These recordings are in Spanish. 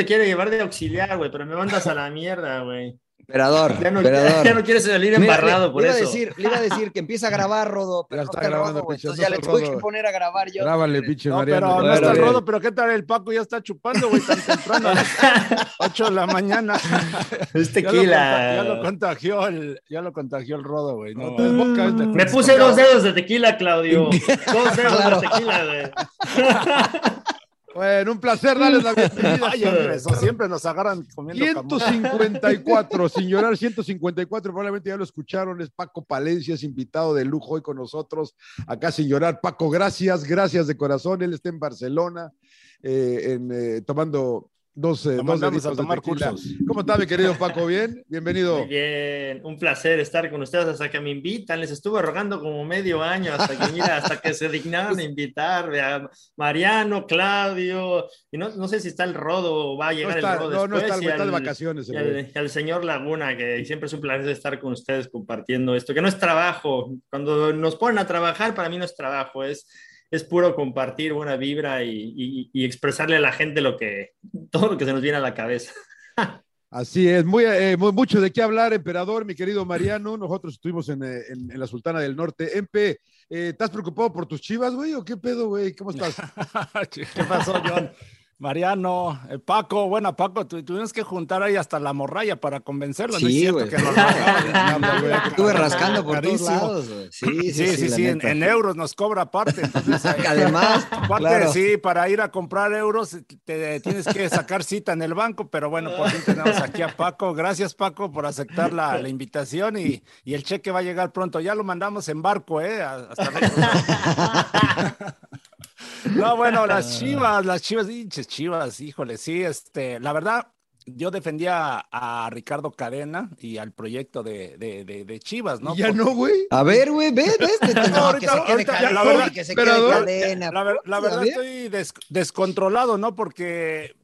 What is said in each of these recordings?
te quiere llevar de auxiliar, güey, pero me mandas a la mierda, güey. Emperador, Ya no, emperador. ya no quieres salir Mira, embarrado le, por le iba eso. A decir, le iba a decir que empieza a grabar, Rodo, pero no está grabando, Rodo, Entonces ya le tuve que poner a grabar yo. Grábale, pinche No, Mariano. pero no está el rodo, pero ¿qué tal el Paco? Ya está chupando, güey, tan temprano, a las 8 de la mañana. Es Ya lo, conta- ya lo tequila. contagió el, ya lo contagió el rodo, güey. No, Me puse dos dedos de tequila, Claudio. Dos dedos Claro. de tequila, güey. Bueno, un placer darles la bienvenida. Ay, eso siempre nos agarran comiendo camote. 154, sin llorar, 154, probablemente ya lo escucharon, es Paco Palencia, es invitado de lujo hoy con nosotros, acá sin llorar. Paco, gracias, gracias de corazón, él está en Barcelona, eh, en, eh, tomando dos, eh, Lo dos mandamos a deditos de tomar cursos. ¿Cómo está, mi querido Paco? ¿Bien? Bienvenido. Muy bien, un placer estar con ustedes hasta que me invitan. Les estuve rogando como medio año hasta que, mira, hasta que se dignaron a invitar a Mariano, Claudio, y no, no sé si está el Rodo o va a No llegar está, el Rodo no, no después. está, y está de al- vacaciones. y al, y al señor Laguna, que siempre es un placer estar con ustedes compartiendo esto, que no es trabajo. Cuando nos ponen a trabajar, para mí no es trabajo, es, es puro compartir buena vibra y, y- y expresarle a la gente lo que, todo lo que se nos viene a la cabeza. Así es, muy, eh, muy- mucho de qué hablar, emperador, mi querido Mariano. Nosotros estuvimos en, eh, en- en la Sultana del Norte. Empe, eh, ¿estás preocupado por tus chivas, güey? ¿O qué pedo, güey? ¿Cómo estás? ¿Qué pasó, John? Mariano, eh, Paco, bueno, Paco, tu- tuvimos que juntar ahí hasta la morralla para convencerlo, ¿no es Sí, cierto? Que nos Estuve rascando por todos lados, güey. Sí, Sí, sí, sí, la en, en euros nos cobra aparte. entonces, Además, Aparte, claro. sí, para ir a comprar euros te tienes que sacar cita en el banco, pero bueno, por fin tenemos aquí a Paco. Gracias, Paco, por aceptar la, la invitación y, y el cheque va a llegar pronto. Ya lo mandamos en barco, ¿eh? Hasta luego. No, bueno, las chivas, las chivas, hinches chivas, híjole, sí, este, la verdad, yo defendía a Ricardo Cadena y al proyecto de, de, de- de Chivas, ¿no? ya Porque- no, güey. A ver, güey, ve, ves, te- no, que ahorita- ahorita- la verdad- que se pero- quede pero- cadena. La, verdad ver. estoy des- descontrolado, ¿no? Porque,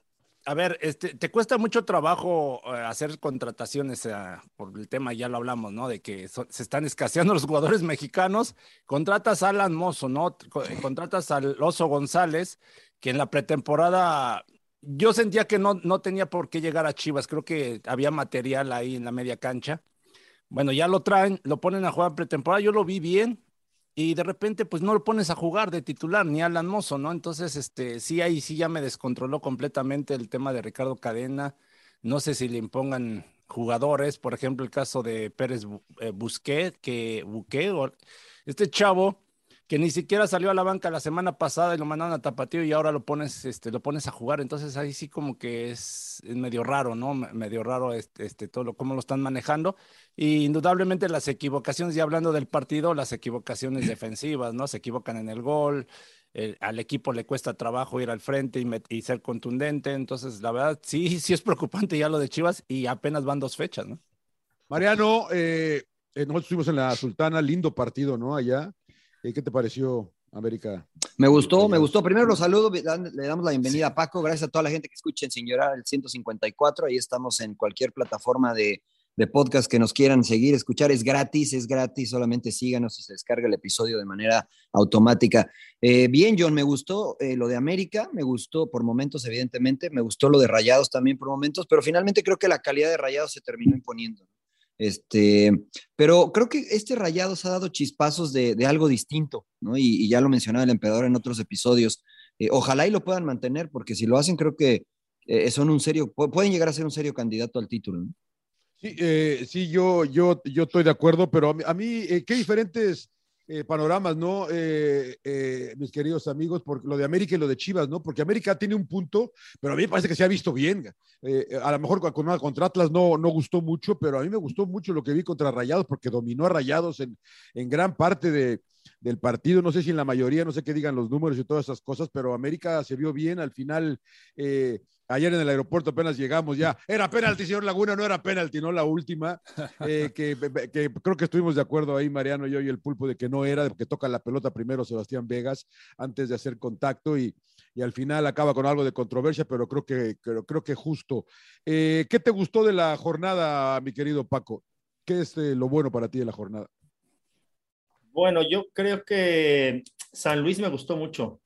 a ver, este, te cuesta mucho trabajo eh, hacer contrataciones eh, por el tema, ya lo hablamos, ¿no? De que so- se están escaseando los jugadores mexicanos. Contratas a Alan Mozo, ¿no? Co- Contratas al Oso González, que en la pretemporada yo sentía que no, no tenía por qué llegar a Chivas. Creo que había material ahí en la media cancha. Bueno, ya lo traen, lo ponen a jugar pretemporada. Yo lo vi bien, y de repente pues no lo pones a jugar de titular ni Alan Mozo, ¿no? Entonces, este, sí, ahí sí ya me descontroló completamente el tema de Ricardo Cadena. No sé si le impongan jugadores, por ejemplo, el caso de Pérez eh, Busquet, que Buquet, o- este chavo que ni siquiera salió a la banca la semana pasada y lo mandaron a Tapatío y ahora lo pones, este, lo pones a jugar. Entonces ahí sí como que es, medio raro, ¿no? Me- Medio raro este, este, todo lo, cómo lo están manejando. Y indudablemente las equivocaciones, ya hablando del partido, las equivocaciones defensivas, ¿no? Se equivocan en el gol, el- al equipo le cuesta trabajo ir al frente y, y ser contundente. Entonces, la verdad, sí, sí es preocupante ya lo de Chivas y apenas van dos fechas, ¿no? Mariano, eh, eh, nosotros estuvimos en la Sultana, lindo partido, ¿no? Allá. Eh, ¿Qué te pareció, América? Me gustó, me gustó. Primero los saludo, le damos la bienvenida a Paco. Gracias a toda la gente que escuchen Sin Llorar el 154. Ahí estamos en cualquier plataforma de, de podcast que nos quieran seguir, escuchar. Es gratis, es gratis. Solamente síganos y se descarga el episodio de manera automática. Eh, bien, John, me gustó eh, lo de América, me gustó por momentos, evidentemente. Me gustó lo de Rayados también por momentos, pero finalmente creo que la calidad de Rayados se terminó imponiendo. Este, pero creo que este Rayados ha dado chispazos de, de algo distinto, ¿no? Y, ya lo mencionaba el emperador en otros episodios. Eh, ojalá y lo puedan mantener, porque si lo hacen, creo que eh, son un serio, pu- pueden llegar a ser un serio candidato al título. Sí, eh, sí yo, yo, yo estoy de acuerdo, pero a mí, a mí, qué diferentes eh, panoramas, ¿no? Eh, eh, mis queridos amigos, por lo de América y lo de Chivas, ¿no? Porque América tiene un punto, pero a mí me parece que se ha visto bien. Eh, a lo mejor con- contra Atlas no, no gustó mucho, pero a mí me gustó mucho lo que vi contra Rayados, porque dominó a Rayados en, en gran parte de, del partido, no sé si en la mayoría, no sé qué digan los números y todas esas cosas, pero América se vio bien, al final, eh, ayer en el aeropuerto apenas llegamos ya, era penalti, señor Laguna, no era penalti, no la última, eh, que, que creo que estuvimos de acuerdo ahí, Mariano, yo y el pulpo, de que no era, porque toca la pelota primero Sebastián Vegas antes de hacer contacto y, y al final acaba con algo de controversia, pero creo que, creo, creo que justo. Eh, ¿Qué te gustó de la jornada, mi querido Paco? ¿Qué es eh, lo bueno para ti de la jornada? Bueno, yo creo que San Luis me gustó mucho.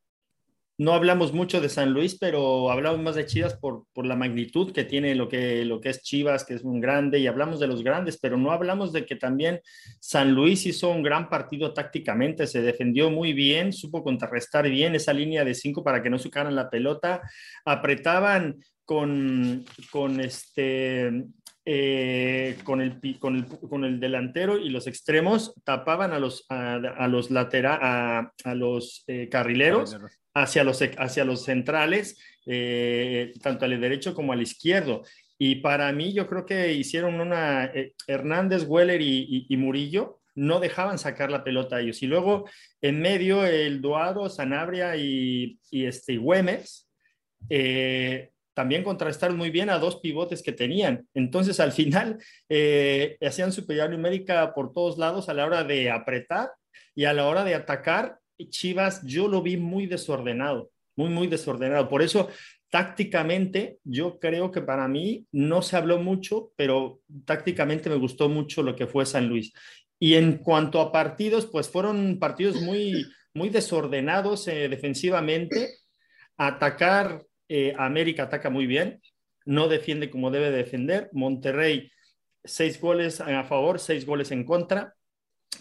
no hablamos mucho de San Luis, pero hablamos más de Chivas por, por, la magnitud que tiene lo que, lo que es Chivas, que es un grande, y hablamos de los grandes, pero no hablamos de que también San Luis hizo un gran partido tácticamente, se defendió muy bien, supo contrarrestar bien esa línea de cinco para que no sucaran la pelota, apretaban con, con este eh, con, el, con, el, con, el, delantero y los extremos tapaban a los, a, los, latera, a, los eh, carrileros hacia los, hacia los centrales, eh, tanto al derecho como al izquierdo. Y para mí yo creo que hicieron una, Hernández, Weller y, y, Murillo no dejaban sacar la pelota a ellos. Y luego en medio el Duado, Sanabria y, y este, Güemes, eh, también contrastaron muy bien a dos pivotes que tenían. Entonces, al final, eh, hacían superioridad numérica por todos lados a la hora de apretar y a la hora de atacar. Chivas, yo lo vi muy desordenado, muy, muy desordenado. Por eso, tácticamente, yo creo que para mí no se habló mucho, pero tácticamente me gustó mucho lo que fue San Luis. Y en cuanto a partidos, pues fueron partidos muy, muy desordenados eh, defensivamente. Atacar eh, América ataca muy bien, no defiende como debe defender. Monterrey, seis goles a favor, seis goles en contra.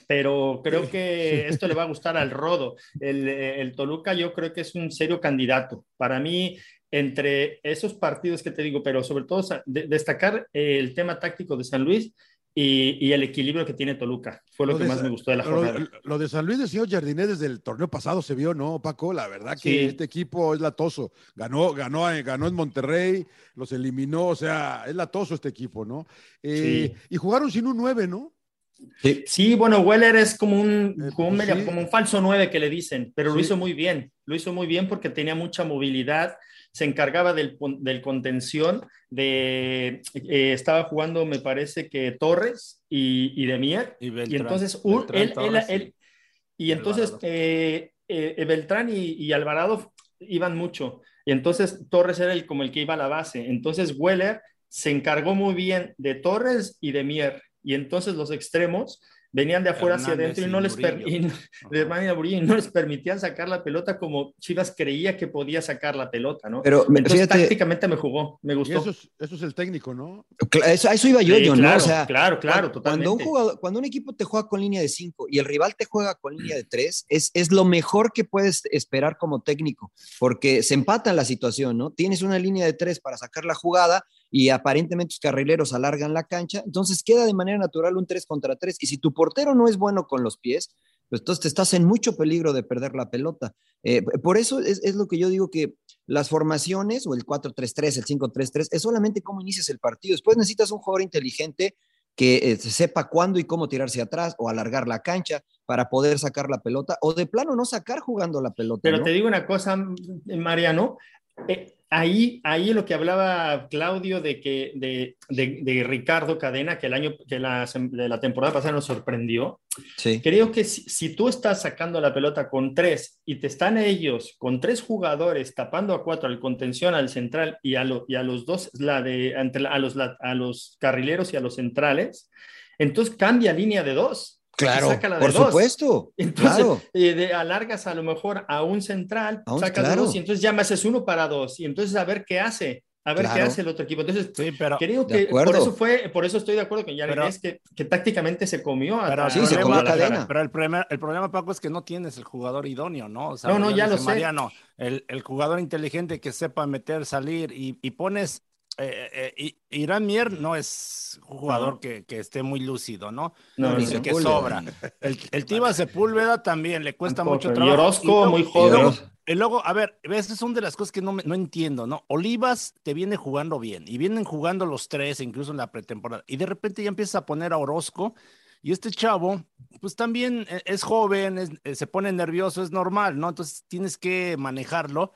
Pero creo que esto le va a gustar al Rodo. El, Toluca yo creo que es un serio candidato. Para mí, entre esos partidos que te digo, pero sobre todo destacar el tema táctico de San Luis y, el equilibrio que tiene Toluca. Fue lo, que más me gustó de la jornada. Lo, de San Luis de señor Jardiné desde el torneo pasado se vio, ¿no, Paco? La verdad que este equipo es latoso. Ganó, ganó, ganó en Monterrey, los eliminó, o sea, es latoso este equipo, ¿no? Eh, y jugaron sin un 9, ¿no? Sí. sí, bueno, Weller es como un, eh, como, un pues como un falso 9 que le dicen, pero lo hizo muy bien. Lo hizo muy bien porque tenía mucha movilidad se encargaba del, del contención, de, eh, estaba jugando, me parece que Torres y, y Demier, y, y entonces él, él, y entonces eh, eh, Beltrán y, Alvarado iban mucho, y entonces Torres era el, como el que iba a la base, entonces Weller se encargó muy bien de Torres y de Mier, y entonces los extremos venían de afuera hacia adentro y no, les y no les permitían sacar la pelota como Chivas creía que podía sacar la pelota, ¿no? Pero Entonces, tácticamente me jugó, me gustó. Eso es, eso es, el técnico, ¿no? Eso, eso iba yo, yo claro, ¿no? O sea, claro, claro, totalmente. Cuando un, jugador, cuando un equipo te juega con línea de 5 y el rival te juega con línea de 3, es, es lo mejor que puedes esperar como técnico, porque se empata la situación, ¿no? Tienes una línea de 3 para sacar la jugada, y aparentemente tus carrileros alargan la cancha, entonces queda de manera natural un 3 contra 3. Y si tu portero no es bueno con los pies, pues entonces te estás en mucho peligro de perder la pelota. Eh, por eso es, es, lo que yo digo que las formaciones o el 4-3-3, el 5-3-3, es solamente cómo inicias el partido. Después necesitas un jugador inteligente que eh, sepa cuándo y cómo tirarse atrás o alargar la cancha para poder sacar la pelota o de plano no sacar jugando la pelota. Pero te digo una cosa, Mariano, eh, ahí, ahí lo que hablaba Claudio de que de, de, Ricardo Cadena, que el año que la, de la temporada pasada nos sorprendió. Sí. Creo que si, tú estás sacando la pelota con tres y te están ellos con tres jugadores tapando a cuatro al contención, al central y a, y a los dos, la de, entre, a, los, a los carrileros y a los centrales, entonces cambia línea de dos. Claro, por supuesto. Entonces, eh, de, alargas a lo mejor a un central, sacas dos y entonces ya me haces uno para dos y entonces a ver qué hace. A ver qué hace el otro equipo. Entonces, creo que por eso fue, por eso estoy de acuerdo con ya es que, que, tácticamente se comió. A, pero, sí, se comió cadena. Pero el problema, el problema, Paco, es que no tienes el jugador idóneo, ¿no? no, no, ya lo sé. Mariano, el, el, jugador inteligente que sepa meter, salir y, y pones eh, eh, eh Irán Mier no es jugador que, que, esté muy lúcido, ¿no? No, dice que sobra. El, el Tiva Sepúlveda también le cuesta mucho trabajo. Y Orozco, muy joven. Y luego, a ver, esas son de las cosas que no, no entiendo, ¿no? Olivas te viene jugando bien y vienen jugando los tres, incluso en la pretemporada, y de repente ya empiezas a poner a Orozco. Y este chavo, pues también e, es joven, se pone nervioso, es normal, ¿no? Entonces tienes que manejarlo.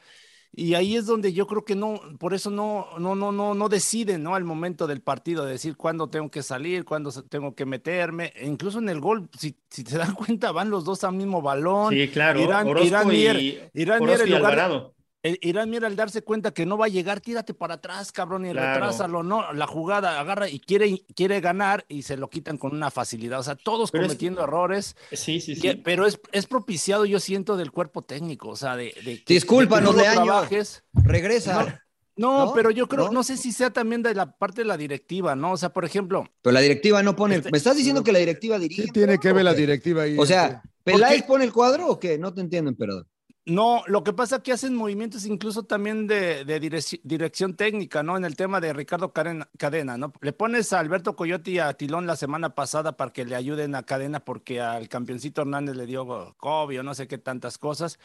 Y ahí es donde yo creo que no, por eso no, no, no, no, no deciden, ¿no? Al momento del partido, de decir cuándo tengo que salir, cuándo tengo que meterme. E incluso en el gol, si, si te dan cuenta, van los dos al mismo balón. Sí, claro. Irán, Orozco Irán y, Irán Orozco Irán Mier al darse cuenta que no va a llegar, tírate para atrás, cabrón, y Claro. retrásalo, ¿no? La jugada agarra y quiere, quiere ganar y se lo quitan con una facilidad. O sea, todos Pero es- cometiendo errores, Sí, sí, y- sí. pero es, es propiciado, yo siento, del cuerpo técnico. O sea, de. de Discúlpanos, de no Leaño. trabajes. Regresa. No, ¿No? pero yo creo, ¿No? ¿No? sé si sea también de la parte de la directiva, ¿no? O sea, por ejemplo, Pero la directiva no pone. el- Este- ¿Me estás diciendo que la directiva dirige? ¿Qué tiene que ver la directiva ahí? O sea, este? ¿Peláez pone el cuadro o qué? No te entiendo, emperador. No, lo que pasa es que hacen movimientos incluso también de, de direc- dirección técnica, ¿no? En el tema de Ricardo Cadena, Cadena, ¿no? Le pones a Alberto Coyote y a Tilón la semana pasada para que le ayuden a Cadena porque al campeoncito Hernández le dio COVID o no sé qué tantas cosas.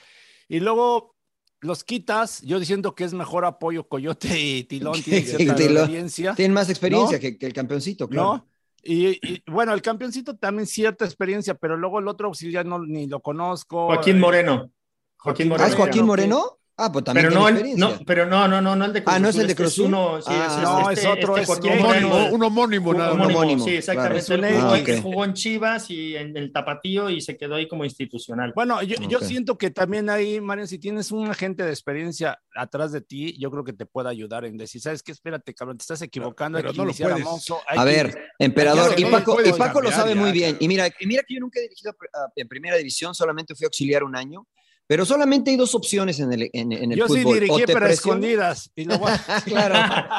Y luego los quitas, yo diciendo que es mejor apoyo Coyote y Tilón, tienen cierta Tilón. experiencia. Tienen más experiencia ¿No? que, que el campeoncito, claro. ¿no? Y, y, bueno, el campeoncito también cierta experiencia, pero luego el otro auxiliar no ni lo conozco. Joaquín Eh, Moreno. Joaquín ¿Ah, Moreno. es Joaquín. Moreno? Ah, pues también Pero tiene no, el- no, pero no, no, no, no el de Cruz Ah, ¿no es el de este Cruz Azul? uno, sí, Ah. es, No, este- es otro, este es Joaquín Un homónimo, un homónimo nada homónimo, sí, exactamente. claro. Él Es un jugó, en Chivas y en el Tapatío y se quedó ahí como institucional. Bueno, yo, siento que también ahí, Mario, si tienes un agente de experiencia atrás de ti, yo creo que te puede ayudar en decir, ¿sabes qué? Espérate, cabrón, te estás equivocando. Pero que no lo a que- ver, emperador, y Paco, y Paco lo sabe ya, muy bien. Y mira, y mira que yo nunca he dirigido en primera división, solamente fui auxiliar un año, pero solamente hay dos opciones en el, en, en el Yo sí fútbol. dirigí, o te pero a presionan, escondidas. Y luego, claro,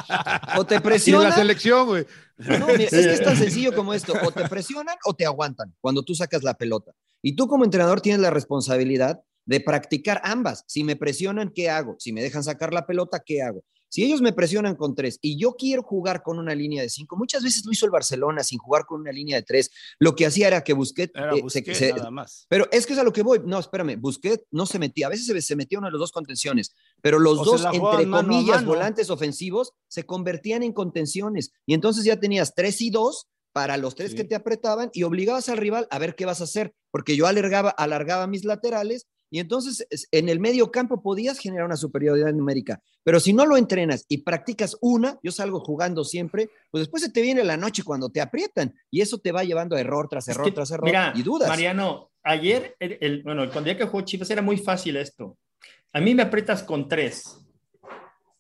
o te Y en la presionan, selección, güey. No, mira, es que es tan sencillo como esto. O te presionan o te aguantan cuando tú sacas la pelota. Y tú como entrenador tienes la responsabilidad de practicar ambas. Si me presionan, ¿qué hago? Si me dejan sacar la pelota, ¿qué hago? Si ellos me presionan con tres y yo quiero jugar con una línea de cinco, muchas veces lo hizo el Barcelona sin jugar con una línea de tres. Lo que hacía era que Busquets era eh, Busquets, se- se- nada más. pero es que es a lo que voy. No, espérame, Busquets no se metía. A veces se, se metía uno de los dos contenciones, pero los O dos, entre mano comillas, mano. volantes ofensivos, se convertían en contenciones. Y entonces ya tenías tres y dos para los tres Sí. que te apretaban y obligabas al rival a ver qué vas a hacer, porque yo alargaba, alargaba mis laterales y entonces es- en el medio campo podías generar una superioridad numérica. Pero si no lo entrenas y practicas una, yo salgo jugando siempre, pues después se te viene la noche cuando te aprietan y eso te va llevando a error tras Es error que, tras error mira, y dudas. Mariano, ayer, el, el- bueno, el día que jugó Chivas era muy fácil esto. A mí me aprietas con tres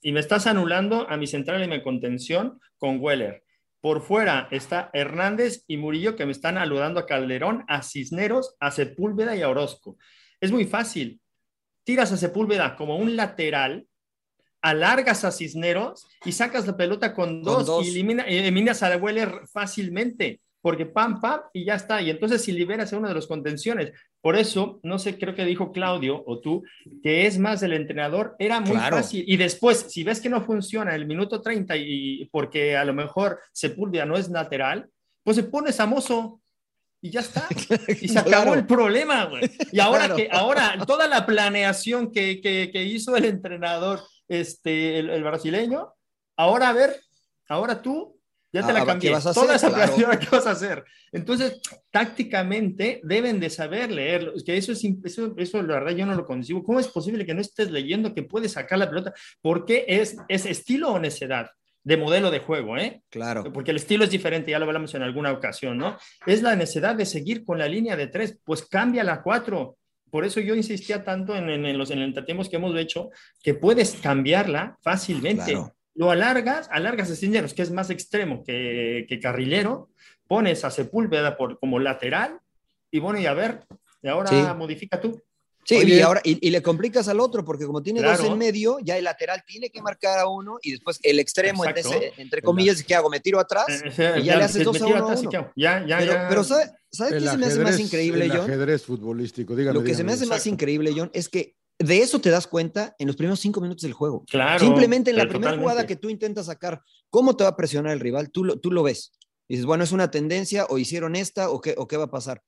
y me estás anulando a mi central y mi contención con Weller. Por fuera está Hernández y Murillo que me están aludando a Calderón, a Cisneros, a Sepúlveda y a Orozco. Es muy fácil. Tiras a Sepúlveda como un lateral, alargas a Cisneros y sacas la pelota con dos, dos. y elimina- eliminas a Weller fácilmente, porque pam, pam, y ya está. Y entonces si liberas a uno de los contenciones, por eso, no sé, creo que dijo Claudio o tú, que es más del entrenador, era muy Claro. fácil. Y después, si ves que no funciona el minuto 30 y porque a lo mejor Sepúlveda no es lateral, pues se pone Samoso y ya está. Y se acabó Claro. el problema, güey. Y ahora Claro. que, ahora, toda la planeación que, que, que hizo el entrenador, este, el, el brasileño, ahora a ver, ahora tú, ya te Ah, la ¿qué cambié. vas a Toda hacer? esa Claro. planeación, ¿qué vas a hacer? Entonces, tácticamente deben de saber leerlo. Es que eso es, eso, eso la verdad yo no lo concibo. ¿Cómo es posible que no estés leyendo que puedes sacar la pelota? Porque es, es estilo o necedad de modelo de juego, ¿eh? Claro. porque el estilo es diferente, ya lo hablamos en alguna ocasión, ¿no? Es la necesidad de seguir con la línea de tres, pues cambia la cuatro. Por eso yo insistía tanto en, en, en los en entretiempos que hemos hecho, que puedes cambiarla fácilmente. Claro. Lo alargas, alargas a Cisneros, que es más extremo que, que carrilero, pones a Sepúlveda por, como lateral, y bueno, y a ver, y ahora Sí. modifica tú. Sí, Oye. y ahora y, y le complicas al otro, porque como tiene dos en medio, ya el lateral tiene que marcar a uno y después el extremo, entre, entre comillas, ¿qué hago? ¿Me tiro atrás? Eh, Y ya le haces dos a uno. Ya, ya, pero, ya. pero ¿sabe, ¿sabe qué se me hace más increíble, el John? ajedrez futbolístico, dígame. Lo que se me hace más increíble, John, es que de eso te das cuenta en los primeros cinco minutos del juego. Claro, Simplemente en la primera totalmente. jugada que tú intentas sacar, ¿cómo te va a presionar el rival? Tú lo, tú lo ves. Y dices, bueno, es una tendencia, o hicieron esta, o qué, o qué va a pasar.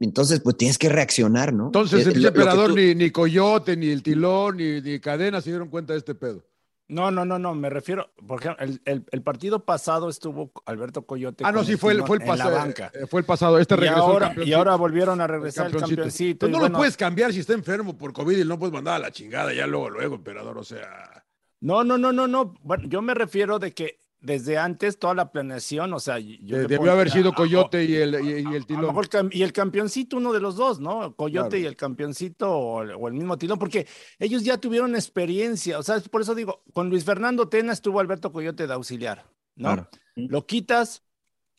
Y entonces, pues tienes que reaccionar, ¿no? Entonces, Eh, el emperador, tú- ni, ni Coyote, ni el Tilón, ni, ni Cadena se dieron cuenta de este pedo. No, no, no, no, me refiero, por ejemplo, el, el- el partido pasado estuvo Alberto Coyote. Ah, no, sí, fue el, fue el en la pasado. banca. eh, Fue el pasado. Este Y regresó ahora, y ahora volvieron a regresar el campeoncito. campeoncito. Pues no bueno, lo puedes cambiar si está enfermo por COVID y no puedes mandar a la chingada ya luego, luego, emperador. O sea, No, no, no, no, no. Bueno, yo me refiero de que desde antes toda la planeación, o sea, yo debió haber sido Coyote y el, y, el Tilón. y el campeoncito, uno de los dos, ¿no? Coyote y el campeoncito o, o, el mismo Tilón, porque ellos ya tuvieron experiencia, o sea, por eso digo, con Luis Fernando Tena estuvo Alberto Coyote de auxiliar, ¿no? Lo quitas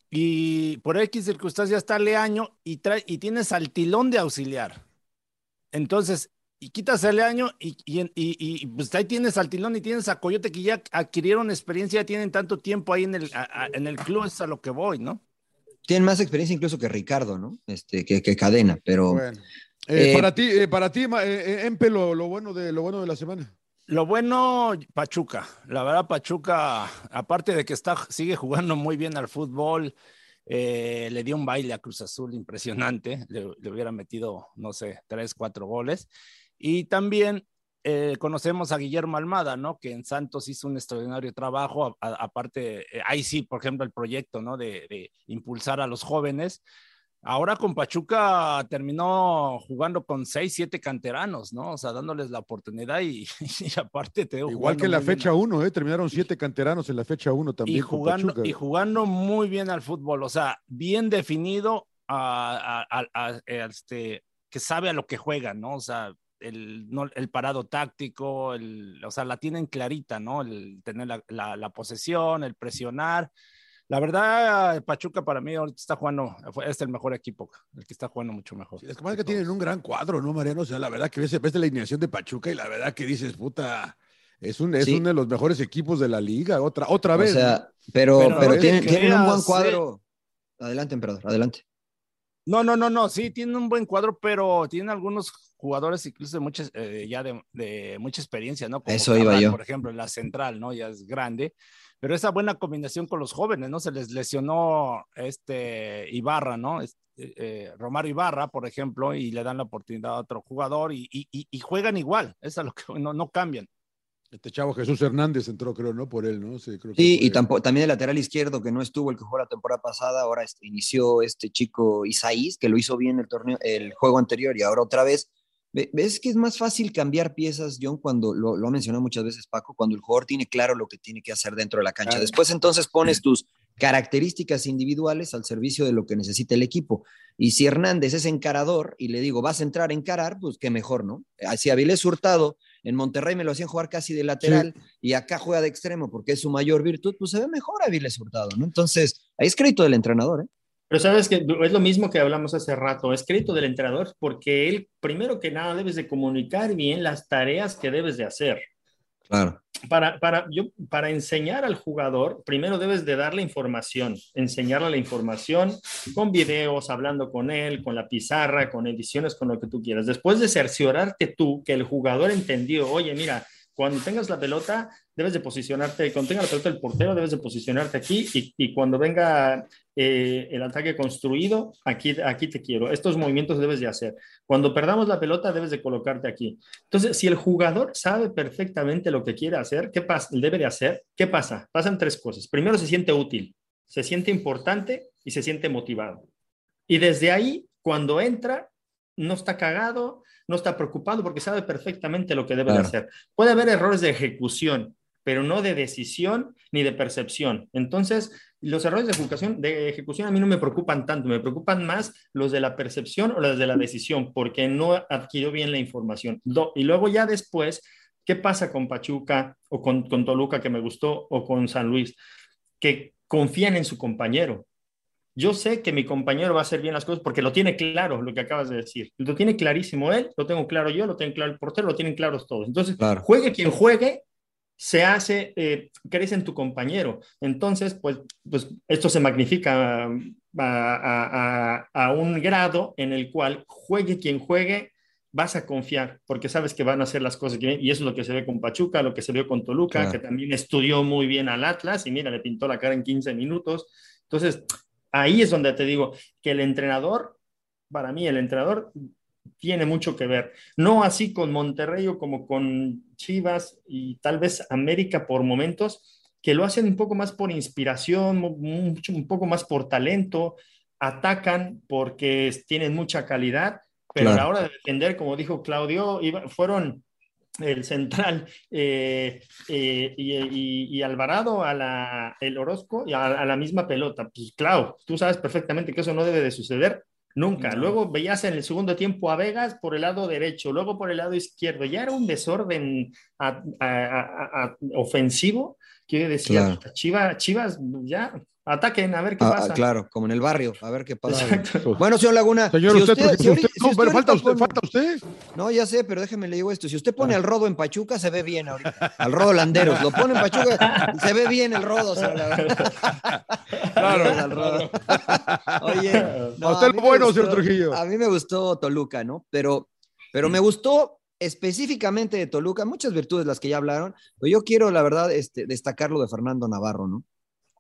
y por X circunstancias está Leaño y, trae, y tienes al Tilón de auxiliar. Entonces, y quitas el año y, y, y, pues ahí tienes al Tilón y tienes a Coyote que ya adquirieron experiencia, ya tienen tanto tiempo ahí en el, en el club, es a lo que voy, ¿no? Tienen más experiencia incluso que Ricardo, ¿no? Este, que, que Cadena, pero... Bueno. Eh, eh, para ti, eh, para ti Empe, lo, lo, bueno de, lo bueno de la semana. Lo bueno, Pachuca. La verdad, Pachuca, aparte de que está, sigue jugando muy bien al fútbol, le dio un baile a Cruz Azul impresionante. Le, le hubiera metido, no sé, tres, cuatro goles. Y también eh, conocemos a Guillermo Almada, ¿no? Que en Santos hizo un extraordinario trabajo, aparte, eh, ahí sí, por ejemplo, el proyecto, ¿no? De, impulsar a los jóvenes. Ahora con Pachuca terminó jugando con seis, siete canteranos, ¿no? O sea, dándoles la oportunidad y, aparte te Igual que en la fecha uno, ¿eh? Terminaron siete canteranos en la fecha uno también. Y jugando, y jugando muy bien al fútbol, o sea, bien definido, a, este, que sabe a lo que juega, ¿no? O sea, el, no, el parado táctico, el, o sea, la tienen clarita, ¿no? El tener la, la, posesión, el presionar. La verdad, Pachuca para mí ahorita está jugando, es el mejor equipo, el que está jugando mucho mejor. es que, que tienen un gran cuadro, ¿no, Mariano? O sea, la verdad que ves, ves la alineación de Pachuca y la verdad que dices, puta, es, un, es uno de los mejores equipos de la liga, otra, otra vez. O sea, pero, pero, tienen, tienen, un buen cuadro. Adelante, emperador, adelante. No, no, no, no, sí, tienen un buen cuadro, pero tienen algunos jugadores incluso de muchas, eh, ya de, mucha experiencia, ¿no? Como Eso iba yo. Por ejemplo, en la central, ¿no? Ya es grande, pero esa buena combinación con los jóvenes, ¿no? Se les lesionó este Ibarra, ¿no? Este, eh, Romario Ibarra, por ejemplo, y le dan la oportunidad a otro jugador y, y, juegan igual, es a lo que no, no cambian. Este chavo Jesús Hernández entró, creo, ¿no? Por él, ¿no? Sí, creo sí y también el lateral izquierdo, que no estuvo el que jugó la temporada pasada, ahora este, inició este chico Isaís, que lo hizo bien el torneo, el juego anterior y ahora otra vez. ¿Ves que es más fácil cambiar piezas, John, cuando lo, lo ha mencionado muchas veces Paco, cuando el jugador tiene claro lo que tiene que hacer dentro de la cancha? Después entonces pones tus características individuales al servicio de lo que necesita el equipo. Y si Hernández es encarador y le digo, vas a entrar a encarar, pues qué mejor, ¿no? Si Avilés Hurtado en Monterrey me lo hacían jugar casi de lateral y acá juega de extremo porque es su mayor virtud, pues se ve mejor Avilés Hurtado, ¿no? Entonces, ahí es crédito del entrenador, ¿eh? Pero sabes que es lo mismo que hablamos hace rato, es crédito del entrenador porque él, primero que nada, debes de comunicar bien las tareas que debes de hacer. Claro. Para, para, yo, para enseñar al jugador, primero debes de darle información, enseñarle la información con videos, hablando con él, con la pizarra, con ediciones, con lo que tú quieras. Después de cerciorarte tú que el jugador entendió, oye, mira, cuando tengas la pelota, debes de posicionarte, cuando tenga la pelota el portero, debes de posicionarte aquí y, y cuando venga eh, el ataque construido, aquí, aquí te quiero. Estos movimientos debes de hacer. Cuando perdamos la pelota, debes de colocarte aquí. Entonces, si el jugador sabe perfectamente lo que quiere hacer, ¿qué pasa? Debe de hacer, ¿qué pasa? Pasan tres cosas. Primero, se siente útil, se siente importante y se siente motivado. Y desde ahí, cuando entra, no está cagado, no está preocupado porque sabe perfectamente lo que debe de hacer. Puede haber errores de ejecución, pero no de decisión ni de percepción. Entonces, los errores de ejecución, de ejecución a mí no me preocupan tanto, me preocupan más los de la percepción o los de la decisión, porque no adquirió bien la información. y luego ya después, ¿qué pasa con Pachuca o con, con Toluca que me gustó o con San Luis? Que confían en su compañero, yo sé que mi compañero va a hacer bien las cosas porque lo tiene claro, lo que acabas de decir. Lo tiene clarísimo él, lo tengo claro yo, lo tiene claro el portero, lo tienen claros todos. Entonces, juegue quien juegue, se hace, eh, crece en tu compañero. Entonces, pues, pues esto se magnifica a, a, un grado en el cual juegue quien juegue, vas a confiar porque sabes que van a hacer las cosas bien. Y eso es lo que se ve con Pachuca, lo que se vio con Toluca, que también estudió muy bien al Atlas y mira, le pintó la cara en 15 minutos. Entonces, ahí es donde te digo que el entrenador, para mí el entrenador tiene mucho que ver. No así con Monterrey o como con Chivas y tal vez América por momentos, que lo hacen un poco más por inspiración, mucho, un poco más por talento, atacan porque tienen mucha calidad, pero a la hora de defender, como dijo Claudio, fueron el central eh, eh, y, Alvarado a la, el Orozco y a, la misma pelota. Pues claro, tú sabes perfectamente que eso no debe de suceder nunca. Luego veías en el segundo tiempo a Vegas por el lado derecho, luego por el lado izquierdo. Ya era un desorden ofensivo que decía, Chivas, Chivas ya Ataquen, a ver qué ah, pasa. claro, como en el barrio, a ver qué pasa. Bueno, señor Laguna. Señor, usted, no, falta usted, falta usted. No, ya sé, pero déjeme le digo esto. Si usted pone al rodo en Pachuca, se ve bien ahorita. Al rodo Landeros. Lo pone en Pachuca, se ve bien el rodo, señor Claro. Oye, no, a usted lo bueno, señor Trujillo. A mí me gustó Toluca, ¿no? Pero, pero me gustó específicamente de Toluca, muchas virtudes las que ya hablaron, pero yo quiero, la verdad, este, destacar lo de Fernando Navarro, ¿no?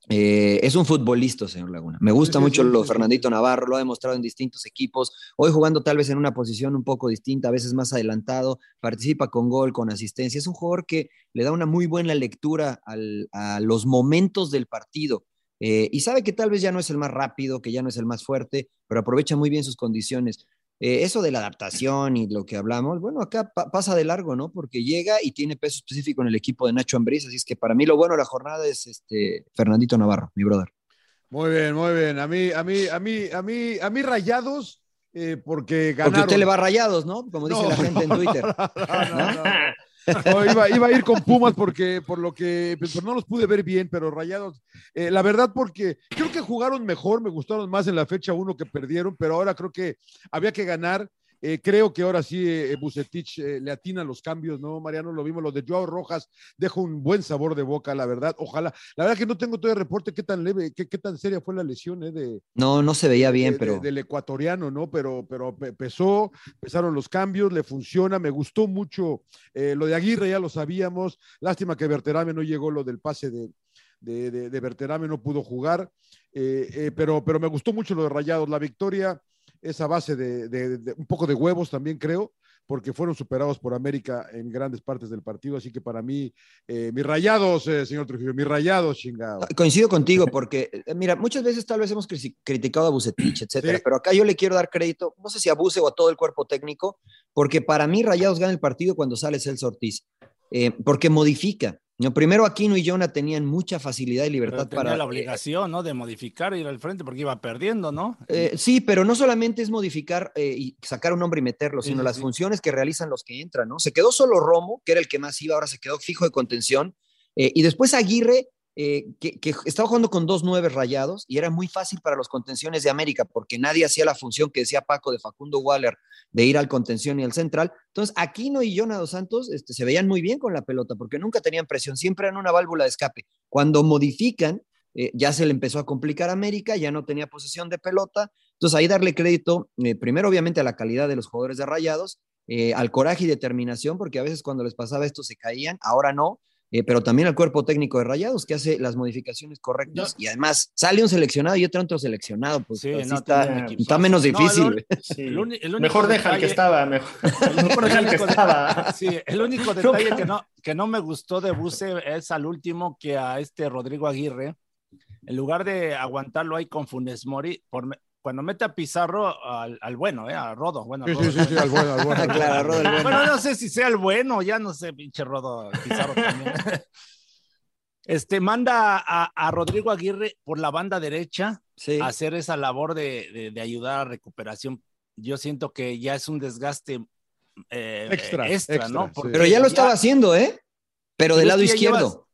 Eh, es un futbolista, señor Laguna. Me gusta mucho lo Fernandito Navarro, lo ha demostrado en distintos equipos. Hoy jugando tal vez en una posición un poco distinta, a veces más adelantado, participa con gol, con asistencia. Es un jugador que le da una muy buena lectura a los momentos del partido. Eh, y sabe que tal vez ya no es el más rápido, que ya no es el más fuerte, pero aprovecha muy bien sus condiciones. Eh, eso de la adaptación y lo que hablamos, bueno, acá pasa de largo, ¿no? Porque llega y tiene peso específico en el equipo de Nacho Ambriz, así es que para mí lo bueno de la jornada es este Fernandito Navarro, mi brother. Muy bien, muy bien. A mí, a mí, a mí, a mí, a mí rayados, eh, porque ganaron. Porque usted le va rayados, ¿no? Como dice la gente en Twitter. no, iba, iba, a ir con Pumas porque por lo que pues, no los pude ver bien, pero rayados. Eh, la verdad, porque creo que jugaron mejor, me gustaron más en la fecha uno que perdieron, pero ahora creo que había que ganar. Eh, creo que ahora sí eh, Bucetich eh, le atina los cambios, ¿no, Mariano? Lo vimos, lo de Joao Rojas deja un buen sabor de boca, la verdad. Ojalá. La verdad que no tengo todo el reporte qué tan leve, qué, qué tan seria fue la lesión, ¿eh? De, no, no se veía bien, pero. del ecuatoriano, ¿no? Pero, pero pesó, pesaron los cambios, le funciona. Me gustó mucho lo de Aguirre, ya lo sabíamos. Lástima que Berterame no llegó lo del pase de, de, de, de Berterame, no pudo jugar. pero, pero me gustó mucho lo de Rayados. La victoria esa base de, un poco de huevos también creo, porque fueron superados por América en grandes partes del partido. Así que para mí, eh, mis rayados, eh, señor Trujillo, mis rayados, chingado. Ah, coincido contigo, porque, eh, mira, muchas veces tal vez hemos criticado a Bucetich, etcétera, pero acá yo le quiero dar crédito, no sé si a Buce o a todo el cuerpo técnico, porque para mí Rayados gana el partido cuando sale Celso Ortiz, porque modifica. No, primero Aquino y Jonah tenían mucha facilidad y libertad para. Tenía la obligación, ¿no? De modificar, ir al frente porque iba perdiendo, ¿no? Eh, sí, pero no solamente es modificar eh, y sacar un hombre y meterlo, sino las funciones que realizan los que entran, ¿no? Se quedó solo Romo, que era el que más iba, ahora se quedó fijo de contención. Eh, y después Aguirre eh, que, estaba jugando con dos nueve rayados y era muy fácil para los contenciones de América porque nadie hacía la función que decía Paco de Facundo Waller de ir al contención y al central. Entonces, Aquino y Jonado Santos este, se veían muy bien con la pelota porque nunca tenían presión, siempre eran una válvula de escape. Cuando modifican, eh, ya se le empezó a complicar a América, ya no tenía posesión de pelota. Entonces, ahí darle crédito, eh, primero obviamente a la calidad de los jugadores de rayados, al coraje y determinación, porque a veces cuando les pasaba esto se caían, ahora no eh, pero también al cuerpo técnico de Rayados que hace las modificaciones correctas y además sale un seleccionado y otro otro seleccionado, pues está, menos difícil. mejor deja el que estaba, mejor, deja el que estaba. Sí, el único detalle que no, que no me gustó de Buse es al último que a este Rodrigo Aguirre, en lugar de aguantarlo ahí con Funes Mori, por, cuando mete a Pizarro al, bueno, ¿eh? A Rodo. Bueno, sí, sí, sí, al bueno, al bueno. claro, Rodo, el bueno. Bueno, no sé si sea el bueno, ya no sé, pinche Rodo, Pizarro también. Este, manda a, Rodrigo Aguirre por la banda derecha a hacer esa labor de, de, ayudar a recuperación. Yo siento que ya es un desgaste eh, extra, extra, ¿no? Pero ya lo estaba haciendo, ¿eh? Pero del lado izquierdo.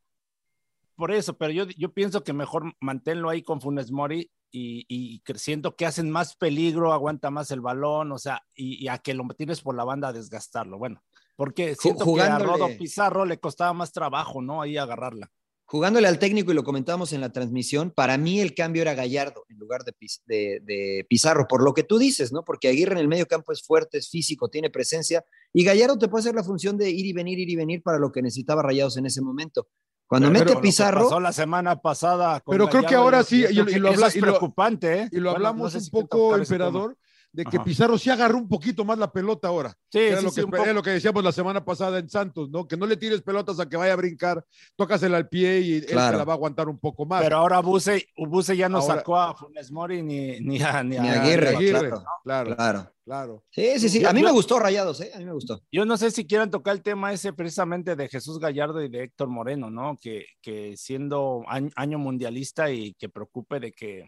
por eso, pero yo, yo pienso que mejor manténlo ahí con Funes Mori y, y, siento que hacen más peligro, aguanta más el balón, o sea, y, a que lo tienes por la banda a desgastarlo. Bueno, porque siento que a Rodo Pizarro le costaba más trabajo, ¿no? Ahí agarrarla. Jugándole al técnico, y lo comentábamos en la transmisión, para mí el cambio era Gallardo en lugar de, de, de, Pizarro, por lo que tú dices, ¿no? Porque Aguirre en el medio campo es fuerte, es físico, tiene presencia, y Gallardo te puede hacer la función de ir y venir, ir y venir para lo que necesitaba Rayados en ese momento. Cuando mete Pizarro. Pasó la semana pasada. pero creo que ahora sí, y, lo, es preocupante, ¿eh? Y lo hablamos un poco, emperador, de que Pizarro sí agarró un poquito más la pelota ahora. Sí, era, sí, lo, sí, que, un era lo que decíamos la semana pasada en Santos, ¿no? Que no le tires pelotas a que vaya a brincar, tócasela al pie y él se la va a aguantar un poco más. Pero ahora Buse, Buse ya no Ahora- sacó a Funes Mori ni, ni a, ni a- Ni a Aguirre, Aguirre, claro. claro, claro, Claro. Sí, sí, sí. A mí yo- me gustó Rayados, ¿eh? A mí me gustó. Yo no sé si quieran tocar el tema ese precisamente de Jesús Gallardo y de Héctor Moreno, ¿no? Que, que siendo año, año mundialista y que preocupe de que,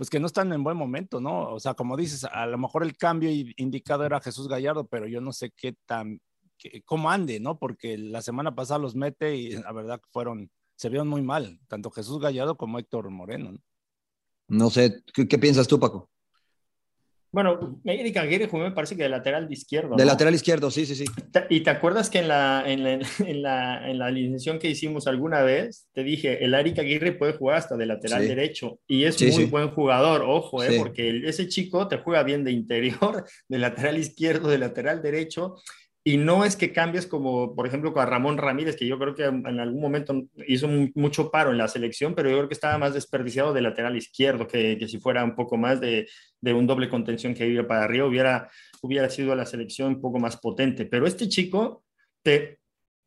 pues que no están en buen momento, ¿no? O sea, como dices, a lo mejor el cambio indicado era Jesús Gallardo, pero yo no sé qué tan, qué- cómo ande, ¿no? Porque la semana pasada los mete y la verdad que fueron, se vieron muy mal, tanto Jesús Gallardo como Héctor Moreno, ¿no? No sé, ¿qué, qué piensas tú, Paco? Bueno, Eric Aguirre jugó, me parece que de lateral de izquierdo. De ¿no? lateral izquierdo, sí, sí, sí. ¿Y te acuerdas que en la, en, la, en, la, en la alineación que hicimos alguna vez, te dije, el Eric Aguirre puede jugar hasta de lateral Sí. derecho y es Sí, muy sí. buen jugador, ojo, eh, porque ese chico te juega bien de interior, de lateral izquierdo, de lateral derecho. Y no es que cambies como, por ejemplo, con Ramón Ramírez, que yo creo que en algún momento hizo mu- mucho paro en la selección, pero yo creo que estaba más desperdiciado de lateral izquierdo, que, que si fuera un poco más de, de un doble contención que iba para arriba, hubiera, hubiera sido la selección un poco más potente. Pero este chico te,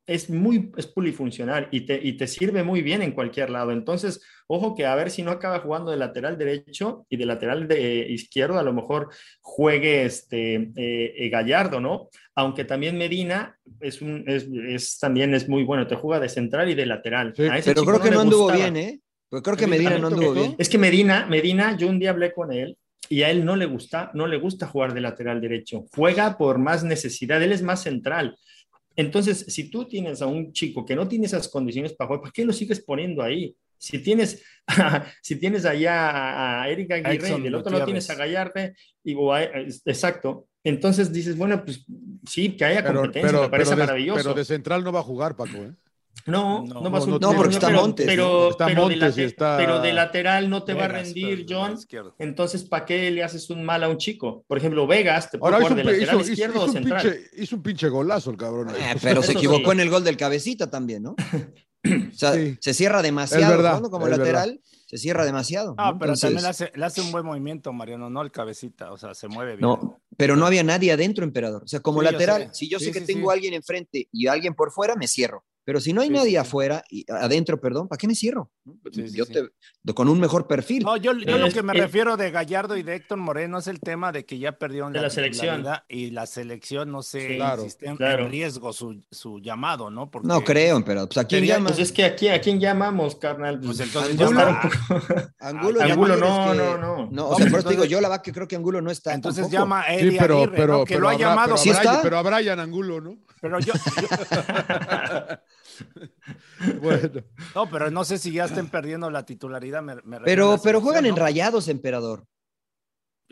es muy es polifuncional y te, y te sirve muy bien en cualquier lado. Entonces, ojo que a ver si no acaba jugando de lateral derecho y de lateral de izquierdo, a lo mejor juegue este eh, eh, Gallardo, ¿no? Aunque también Medina es, un, es, es- también es muy bueno, te juega de central y de lateral. Sí, Pero creo que no anduvo gustaba. bien, ¿eh? Pero creo que Medina, no ¿te anduvo bien. Es que Medina, Medina, yo un día hablé con él y a él no le gusta, no le gusta jugar de lateral derecho. Juega por más necesidad, él es más central. Entonces, si tú tienes a un chico que no tiene esas condiciones para jugar, ¿por qué lo sigues poniendo ahí? Si tienes, si tienes allá a, a Eric Aguirre Exxon y del otro lado tienes a Gallarde, y, o a- exacto. Entonces dices, bueno, pues sí, que haya Pero, competencia, pero, me parece pero de, maravilloso. pero de central no va a jugar, Paco, ¿eh? No, No, no, a no, no, porque está pero, Montes, Pero, ¿no? Está pero de Montes y late- está pero de lateral no te va a rendir, John. Entonces, ¿para qué le haces un mal a un chico? Por ejemplo, Vegas te puede Ahora hizo jugar un, de lateral hizo- izquierdo hizo o central. pinche, hizo un pinche golazo el cabrón. ahí. Eh, pero se equivocó sí. en el gol del cabecita también, ¿no? O sea, Sí. se cierra demasiado. Es verdad, jugando como lateral, se cierra demasiado. Ah, ¿no? pero Entonces, también le hace, le hace un buen movimiento, Mariano, no el cabecita, o sea, se mueve bien. No, pero no había nadie adentro, emperador. O sea, como Sí, lateral, si yo Sí, sé que sí, tengo sí. alguien enfrente y alguien por fuera, me cierro. Pero si no hay Sí, nadie sí, sí. afuera, y, adentro, perdón, ¿para qué me cierro? Sí, sí, yo sí. te, con un mejor perfil. No, yo, yo lo que me es- refiero de Gallardo y de Héctor Moreno es el tema de que ya perdieron De la selección. y la selección no sé Sí, claro, si está en, claro. en riesgo su, su llamado, ¿no? Porque, no creo, emperador. Pues, ¿a quién Sería- llama? Pues es que aquí, ¿a quién llamamos, carnal? Pues entonces Angulo. Angulo, ya Angulo, quieres no, que- no, no. No, o sea, por eso te digo, yo la verdad que creo que Angulo no está. entonces tampoco. llama a Sí, Eddie pero, Aguirre, pero, ¿no? que pero lo ha habrá- llamado. pero ¿Sí está? pero a Brian Angulo, ¿no? Pero yo, Bueno, no, pero no sé si ya estén perdiendo la titularidad. me- me Pero, pero juegan en ¿no? rayados, emperador.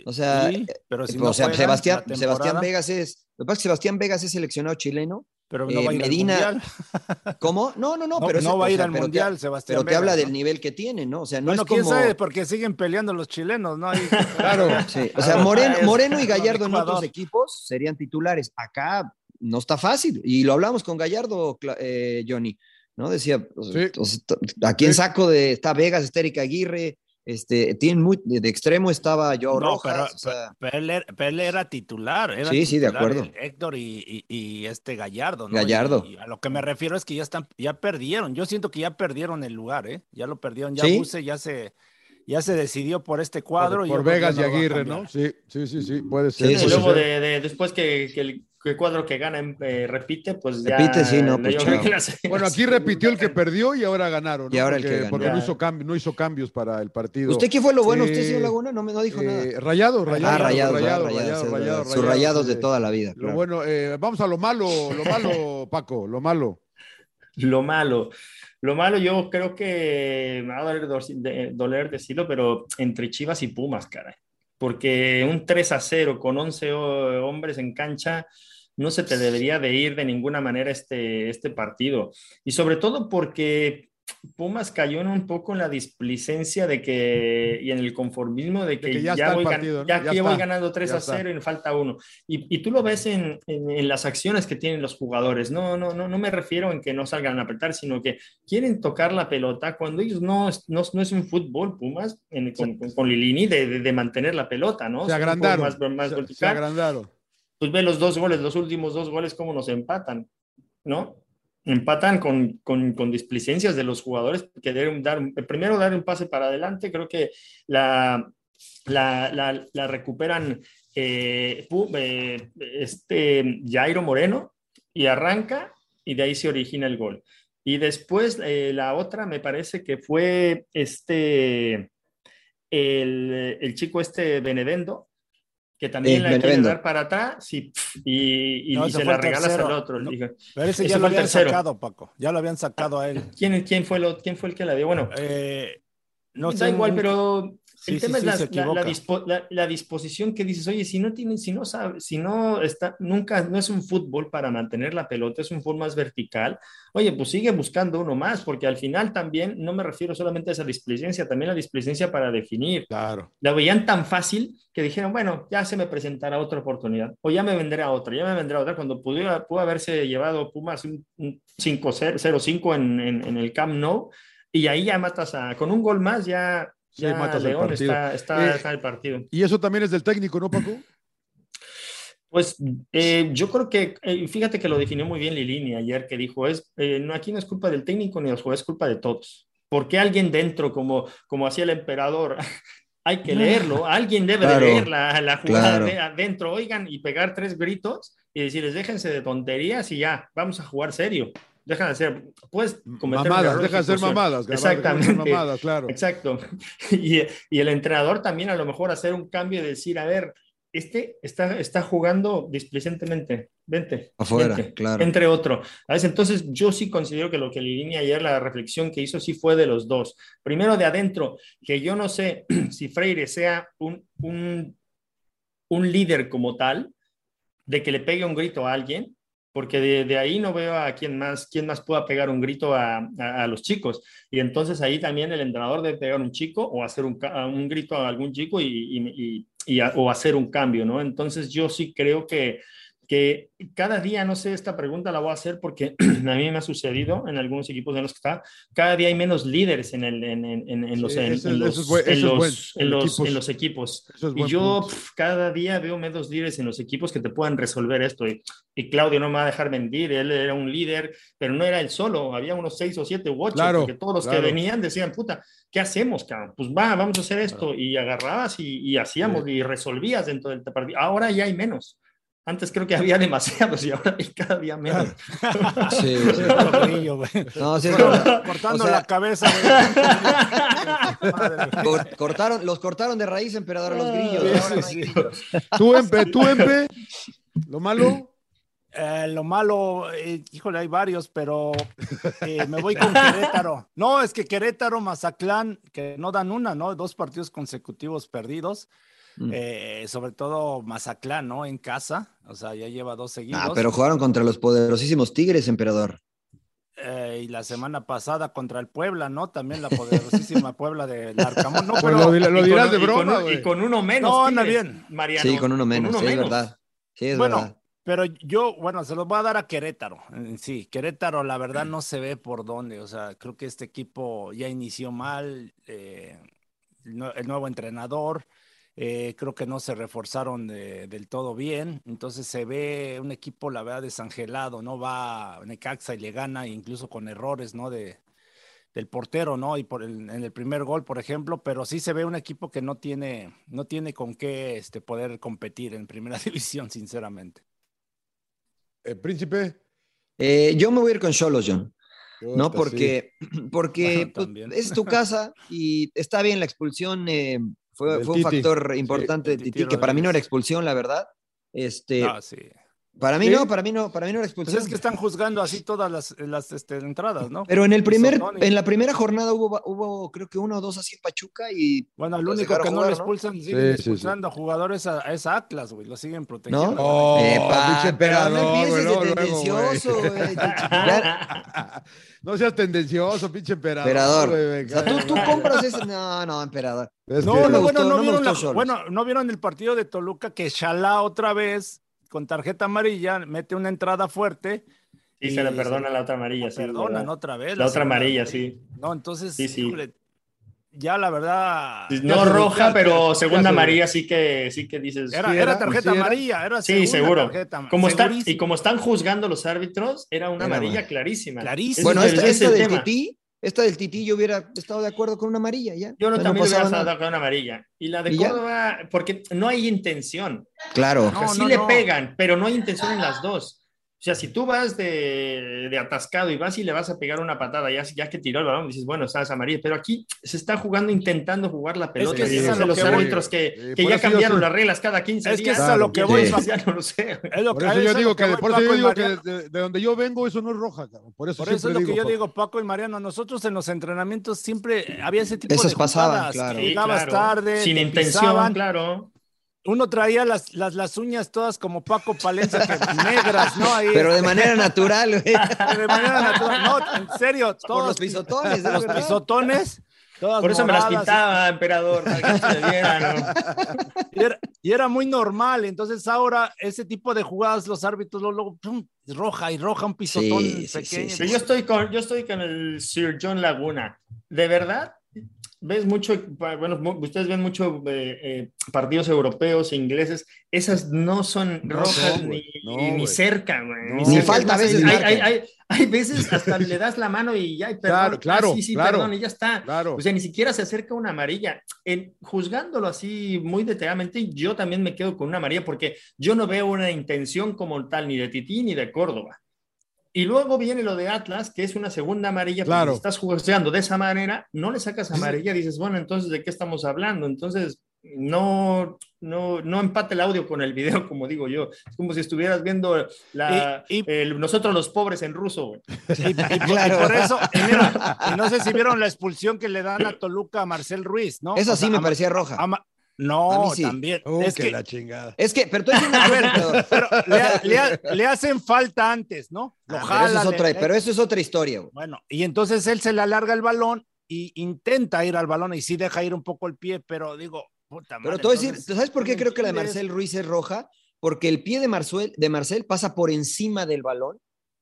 O sea, Sí, pero si eh, no o sea, juegan Sebastián, Sebastián Vegas es. Lo que pasa es que Sebastián Vegas es seleccionado chileno. pero no eh, va a ir Medina- al mundial. ¿Cómo? No, no, no, No, pero no ese- va a o ir sea, al te- mundial, Sebastián. Pero te habla del ¿no? nivel que tiene, ¿no? O sea, no Bueno, es quién como. sabe, porque siguen peleando los chilenos, ¿no? Ahí- claro. Sí, O sea, Moreno, y Gallardo en otros equipos serían titulares. Acá no está fácil. Y lo hablamos con Gallardo, eh, Johnny, ¿no? Decía, Sí. sea, ¿a quién Sí. saco de. Está Vegas, está Erika Aguirre, este, tienen muy, de, extremo estaba Joao No, Rojas. pero, o sea, pero él, era, pero él era titular. Era Sí, sí, de acuerdo. el Héctor y, y- y este Gallardo, ¿no? Gallardo. Y, y a lo que me refiero es que ya están, ya perdieron. Yo siento que ya perdieron el lugar, ¿eh? Ya lo perdieron. Ya ¿Sí? Buse ya se, ya se decidió por este cuadro. por y yo por Vegas y Aguirre. ¿no? Sí, sí, sí, sí, puede ser. Sí, puede luego ser. de, de- después que, que el que cuadro que gana eh, repite, pues ya. Repite, sí, no, pues Bueno, aquí repitió el que perdió y ahora ganaron. ¿no? Y ahora el que ganó. porque no, hizo cambi- no hizo cambios para el partido. ¿Usted qué fue lo bueno? Eh, ¿Usted, señor Laguna? No, me, no dijo Eh, nada. Rayados, rayados, ah, rayados, es rayados, verdad. Sus rayados de toda la vida. Lo claro. bueno, eh, vamos a lo malo, lo malo, Paco, lo malo. Lo malo. Lo malo, yo creo que me va a doler, doler decirlo, pero entre Chivas y Pumas, caray. Porque un 3 a 0 con 11 ho- hombres en cancha, no se te debería de ir de ninguna manera este, este partido. Y sobre todo porque Pumas cayó en un poco en la displicencia de que y en el conformismo de que, ya, voy, ganando 3 a 0 y me falta uno. Y, tú lo ves en, las acciones que tienen los jugadores. No, no, no, no me refiero en que no salgan a apretar, sino que quieren tocar la pelota cuando ellos no, no, no es un fútbol, Pumas, con, Lilini, de, mantener la pelota, ¿no? Se agrandaron. Más, se agrandaron. Pues ve los dos goles, los últimos dos goles, cómo nos empatan, ¿no? empatan con, con, displicencias de los jugadores que deben dar, primero dar un pase para adelante, creo que la, la, la, recuperan eh, eh, este Jairo Moreno y arranca y de ahí se origina el gol. Y después eh, la otra me parece que fue este, el, el chico este Benevendo, que también la quiere dar para atrás y, y, se la regalas al otro. pero ese ya lo habían sacado, Paco. Ya lo habían sacado a él. ¿Quién, quién, fue, lo, quién fue el que la dio? Bueno, eh, no da igual, pero el tema es la, disposición que dices, oye, si no tienen, si no sabe, si no está, nunca, no es un fútbol para mantener la pelota, es un fútbol más vertical, oye, pues sigue buscando uno más, porque al final también no me refiero solamente a esa displicencia, también la displicencia para definir. Claro. La veían tan fácil que dijeron, bueno, ya se me presentará otra oportunidad, o ya me vendrá otra, ya me vendrá otra, cuando pudo, pudo haberse llevado Pumas un, 5-0-5 en, en, en el Camp Nou, y ahí ya matas a, con un gol más ya Sí, León está, está, eh, el partido. Y eso también es del técnico, ¿no, Paco? Pues eh, yo creo que, eh, fíjate que lo definió muy bien Lilini ayer, que dijo, es, no, aquí no es culpa del técnico ni de los jugadores, es culpa de todos. Porque alguien dentro, como, como hacía el emperador, hay que leerlo, alguien debe leer la, la jugada adentro, oigan, y pegar tres gritos y decirles, déjense de tonterías y ya, vamos a jugar serio dejan de ser, puedes cometer mamadas, dejan de ser mamadas, exactamente, mamadas, claro. Exacto. Y, y, el entrenador también a lo mejor hacer un cambio y decir, a ver, este está, está jugando displicentemente, vente. Afuera, claro. Entre otro. Entonces, yo sí considero que lo que Lirini ayer, la reflexión que hizo, sí fue de los dos. Primero de adentro, que yo no sé si Freire sea un, un, un líder como tal, de que le pegue un grito a alguien, porque de, ahí no veo a quién más, quién más pueda pegar un grito a, los chicos. Y entonces ahí también el entrenador debe pegar un chico o hacer un, un grito a algún chico y, o hacer un cambio, ¿no? Entonces yo sí creo que que cada día, no sé, esta pregunta la voy a hacer porque a mí me ha sucedido en algunos equipos en los que está, cada día hay menos líderes en, el, en, en, los, en, los, equipos. Y yo cada día veo menos líderes en los equipos que te puedan resolver esto. Y, Claudio no me va a dejar mentir, él era un líder, pero no era él solo, había unos seis o siete u ocho, porque todos los que venían decían, puta, ¿qué hacemos, cabrón? Pues va, vamos a hacer esto. Y agarrabas y, y hacíamos y resolvías dentro del partido. Ahora ya hay menos. Antes creo que había demasiados y ahora hay cada día menos. Sí, sí. no, sí cortando la cabeza. cortaron, los cortaron de raíz, emperador, los grillos. Sí, tú, Empe, tú, Empe, lo malo. Eh, lo malo, eh, híjole, hay varios, pero eh, me voy con Querétaro. No, es que Querétaro, Mazatlán, que no dan una, ¿no? Dos partidos consecutivos perdidos. Mm. Eh, sobre todo Mazatlán, ¿no? En casa, o sea, ya lleva dos seguidos. Ah, pero jugaron contra los poderosísimos Tigres, emperador. Eh, y la semana pasada contra el Puebla, ¿no? También la poderosísima Puebla de Arcamón. No, pero, lo, dirás de broma. Y con, uno menos. No, anda bien. Mariano. Sí, con uno menos, sí, es verdad. Sí, es bueno, pero yo, bueno, se los voy a dar a Querétaro. Sí, Querétaro, la verdad, no se ve por dónde. O sea, creo que este equipo ya inició mal. Eh, el nuevo entrenador. Eh, creo que no se reforzaron del todo bien, entonces se ve un equipo, la verdad, desangelado, ¿no? Va a Necaxa y le gana, incluso con errores, ¿no? De, del portero, ¿no? Y por en el primer gol, por ejemplo, pero sí se ve un equipo que no tiene, no tiene con qué este, poder competir en primera división, sinceramente. ¿El príncipe? Eh, yo me voy a ir con Cholos, John. ¿no? Porque, porque pues, es tu casa y está bien la expulsión, eh, fue, un factor importante de Titi, que para mí no era expulsión, la verdad. Este, ah, Para mí ¿Sí? no, para mí no, para mí no era Pues expulsión. es que están juzgando así todas las, las este, entradas, ¿no? Pero en el primer, en la primera jornada hubo, hubo creo que uno o dos así en Pachuca y Bueno, el único que no jugar, le ¿no? expulsan, siguen Sí, sí, sí. expulsando a jugadores a, a esa Atlas, güey. Lo siguen protegiendo. ¿No? Oh, Epa, pinche pero no empieces güey, de luego, luego, tendencioso, güey. No seas tendencioso, pinche emperador. Emperador. güey, O sea, tú, tú compras ese. No, no, emperador. Es No, que- no, bueno, no, no vieron la- bueno, no vieron el partido de Toluca que Shalá otra vez con tarjeta amarilla mete una entrada fuerte. Sí, se le perdona la otra amarilla. sí, perdonan verdad. otra vez. La otra segunda. amarilla, sí. No, entonces, Sí, sí. híjole, ya la verdad. No roja, ¿Qué pero haces? segunda ¿Qué haces? amarilla sí que, sí que dices. Era, Sí era tarjeta sí amarilla, era Sí, seguro. tarjeta, Como está, y como están juzgando los árbitros, era una Era amarilla clarísima. Clarísima. Bueno, esta, es el- esta ese es esta del Tití yo hubiera estado de acuerdo con una amarilla ya. Yo no también hubiera estado nada. con una amarilla. Y la de ¿Y ya? Córdoba, porque no hay intención. Claro. O sea, No, sí no, le pegan, pero no hay intención en las dos. O sea, si tú vas de, de atascado y vas y le vas a pegar una patada, ya, ya que tiró el balón, dices, bueno, estás amarilla, pero aquí se está jugando, intentando jugar la pelota. que y es a lo los que voy. árbitros que, que ya cambiaron soy- las reglas cada 15 Es que días. es a lo que voy, Sí. Ya no lo sé. Es lo Por que- eso es yo a digo lo que, voy, por eso yo digo que de, de donde yo vengo eso no es roja, cabrón. Por eso Por eso es lo que digo, yo Paco. digo, Paco y Mariano. Nosotros en los entrenamientos siempre había ese tipo Esas de pasaban, jugadas. claro. que Sí, claro. tarde, Sin te intención, pisaban. claro. Uno traía las, las, las uñas todas como Paco Palencia, que negras, ¿no? Ahí, Pero de manera natural, güey. de manera natural. No, en serio, Por todos los pisotones, de los verdad. pisotones. Todas Por eso me las pintaba, emperador, para que se vieran. ¿no? Y era, y era muy normal. Entonces ahora ese tipo de jugadas los árbitros luego, pum, roja y roja un pisotón Sí, sí, pequeño. sí, yo estoy con, yo estoy con el Sir John Laguna. De verdad, ves mucho, bueno, ustedes ven mucho eh, eh, partidos europeos e ingleses. Esas no son No rojas son, ni. No, ni cerca, güey. No. Ni cerca. falta a veces Hay, hay, hay, hay veces hasta le das la mano y ya, perdón. Claro, claro, Ah, sí, sí, claro. perdón, y ya está. Claro. O sea, ni siquiera se acerca una amarilla. En, juzgándolo así muy detalladamente, yo también me quedo con una amarilla porque yo no veo una intención como tal ni de Tití ni de Córdoba. Y luego viene lo de Atlas, que es una segunda amarilla, pero Claro. si estás jugando de esa manera, no le sacas amarilla, dices, bueno, entonces, ¿de qué estamos hablando? Entonces, no, no, no empate el audio con el video, como digo yo. Es como si estuvieras viendo la, Y- y- el- nosotros los pobres en ruso, güey. Y, Claro. y por eso, y mira, y no sé si vieron la expulsión que le dan a Toluca a Marcel Ruiz, ¿no? Esa O sí sea, me parecía roja. a no, sí. también. Uh, es que que, la chingada. Es que, pero tú dices una a ver, cosa, pero- pero le, ha- le ha- le hacen falta antes, ¿no? Lo Ah, pero, eso es otra, le- pero eso es otra historia. güey. Bueno, y entonces él se le alarga el balón y intenta ir al balón y sí deja ir un poco el pie, pero digo, puta madre. Pero te voy a decir, ¿sabes por qué creo que la de. Marcel Ruiz es roja? Porque el pie de Marcel, de Marcel pasa por encima del balón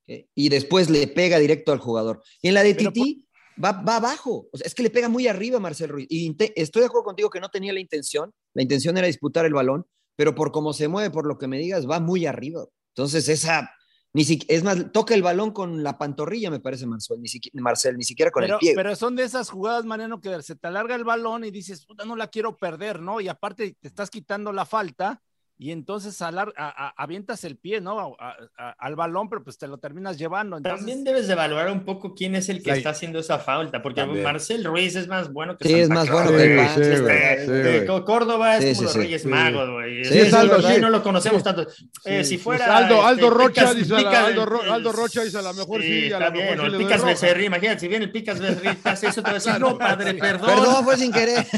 ¿ok? y después le pega directo al jugador. Y en la de Titi va, va abajo. O sea, es que le pega muy arriba a Marcel Ruiz. Y estoy de acuerdo contigo que no tenía la intención. La intención era disputar el balón, pero por cómo se mueve, por lo que me digas, va muy arriba. Entonces, esa. Ni si- es más, toca el balón con la pantorrilla, me parece Marcel, ni, siqui- Marcel, ni siquiera con pero, el pie. pero son de esas jugadas, Mariano, que se te alarga el balón y dices, puta, no la quiero perder, ¿no? Y aparte te estás quitando la falta y entonces alar- a- a- avientas el pie, ¿no? A- a- al balón, pero pues te lo terminas llevando. Entonces, También debes de evaluar un poco quién es el que está haciendo esa falta, porque También. Marcel Ruiz es más bueno que Sí, es más bueno que sí, Este, eh, güey. Córdoba es Sí, como sí, los. Reyes Sí. Magos, güey. Es Aldo, no lo conocemos tanto. Eh, si fuera Aldo, este, Aldo Rocha Picas- dice Picas- Aldo, Ro- Aldo Rocha dice a lo mejor sí, a está lo mejor el Picas. Becerril, imagínate, si viene el Picas Becerril, te hace eso, te va a decir, no, padre, perdón. Perdón, fue sin querer.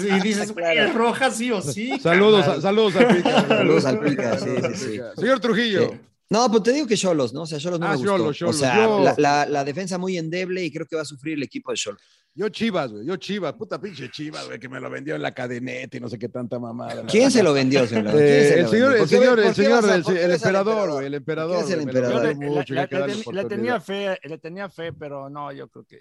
Y dices, güey, es roja sí o sí. Saludos, carnal. saludos al Pica. Saludos al Pica, sí, sí, sí. Señor Trujillo. Sí. No, pues te digo que Cholos, ¿no? O sea, Cholos no Ah, me gustó. Xolos. O sea, Yo- la, la- la defensa muy endeble y creo que va a sufrir el equipo de Cholos. Yo Chivas, güey. Yo Chivas. Puta pinche Chivas, güey, que me lo vendió en la cadeneta y no sé qué tanta mamada. ¿Quién se lo vendió, señor? ¿Quién Eh, el señor, el ¿Por qué- señor, el señor, el, emperador, güey, el emperador. ¿Por qué es el emperador? mucho, tenía fe, le tenía fe, pero no, yo creo que.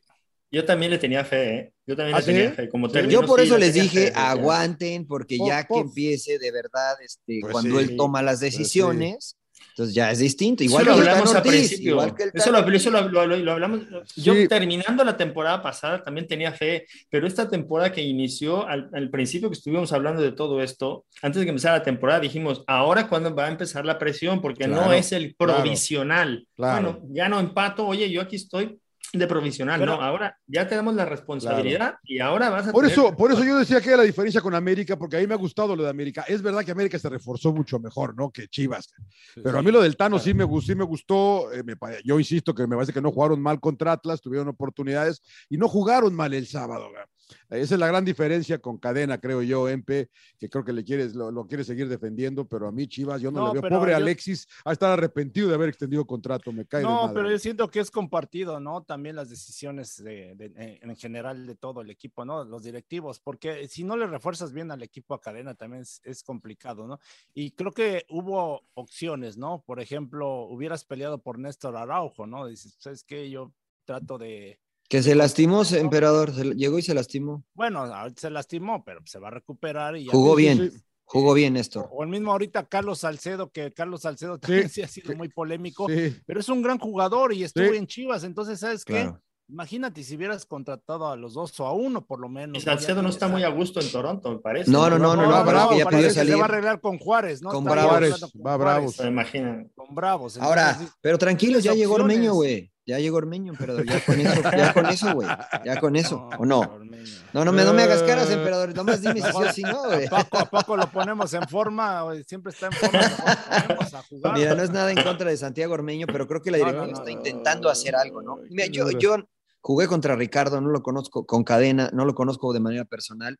Yo también le tenía fe, ¿eh? Yo también ¿Ah, le tenía fe. Como Sí. terminó, Yo por sí, eso le les dije, fe, aguanten, porque Por- ya que empiece de verdad, este, Pues cuando sí. él toma las Pues sí. decisiones, entonces ya es distinto. Eso Igual lo que el hablamos al principio. igual que el Eso, lo, eso lo, lo- lo hablamos. Yo terminando la temporada pasada también tenía fe, pero esta temporada que inició, al, al principio que estuvimos hablando de todo esto, antes de que empezara la temporada, dijimos, ahora cuándo va a empezar la presión, porque no es el claro, provisional. claro. Bueno, ya no empato, oye, yo aquí estoy, de provisional, Pero- no, ahora ya tenemos la responsabilidad y ahora vas a Por tener- eso, por eso yo decía que era la diferencia con América, porque a mí me ha gustado lo de América. Es verdad que América se reforzó mucho mejor, ¿no? Que Chivas. Pero a mí lo del Tano sí me gustó, sí me gustó. eh, me yo insisto que me parece que no jugaron mal contra Atlas, tuvieron oportunidades y no jugaron mal el sábado. ¿verdad? Esa es la gran diferencia con Cadena, creo yo, Empe, que creo que le quieres, lo, lo quiere seguir defendiendo, pero a mí Chivas yo no, No, le veo. Pobre yo- Alexis, a estar arrepentido de haber extendido contrato, me cae No, pero yo siento que es compartido, ¿no? También las decisiones de, de- en en general de todo el equipo, ¿no? Los directivos, porque si no le refuerzas bien al equipo a cadena también es, es complicado, ¿no? Y creo que hubo opciones, ¿no? Por ejemplo, hubieras peleado por Néstor Araujo, ¿no? Dices, ¿sabes qué? Yo trato de... Que se lastimó, emperador. se- llegó y se lastimó. Bueno, ahorita se lastimó, pero se va a recuperar y ya Jugó bien. Jugó bien, Néstor. O el mismo ahorita Carlos Salcedo, que Carlos Salcedo también sí, ha sido muy polémico, Sí. pero es un gran jugador y estuvo Sí. en Chivas, entonces, ¿sabes qué? Imagínate si hubieras contratado a los dos o a uno por lo menos. Y Salcedo no está muy a gusto en Toronto, me parece. No, no, no, no, no, que ya parece pidió que Se salir. va a arreglar con Juárez, ¿no? Con Bravos. Va Juárez, Bravos. Se imagina. Con Bravos. Ahora, pero tranquilos, ya llegó. Ormeño, güey. Ya llegó Ormeño, emperador. Ya con eso, ya con eso, güey. Ya con eso, ¿o no? Ormeño. No, no me, no me hagas Eh. caras, emperador. Nomás dime si sí o si no, güey. ¿A poco, a poco lo ponemos en forma? güey? Siempre está en forma. mejor lo ponemos a jugar. Mira, no es nada en contra de Santiago Ormeño, pero creo que la no, no, está intentando hacer algo, ¿no? Mira, yo, yo jugué contra Ricardo, no lo conozco con cadena, no lo conozco de manera personal,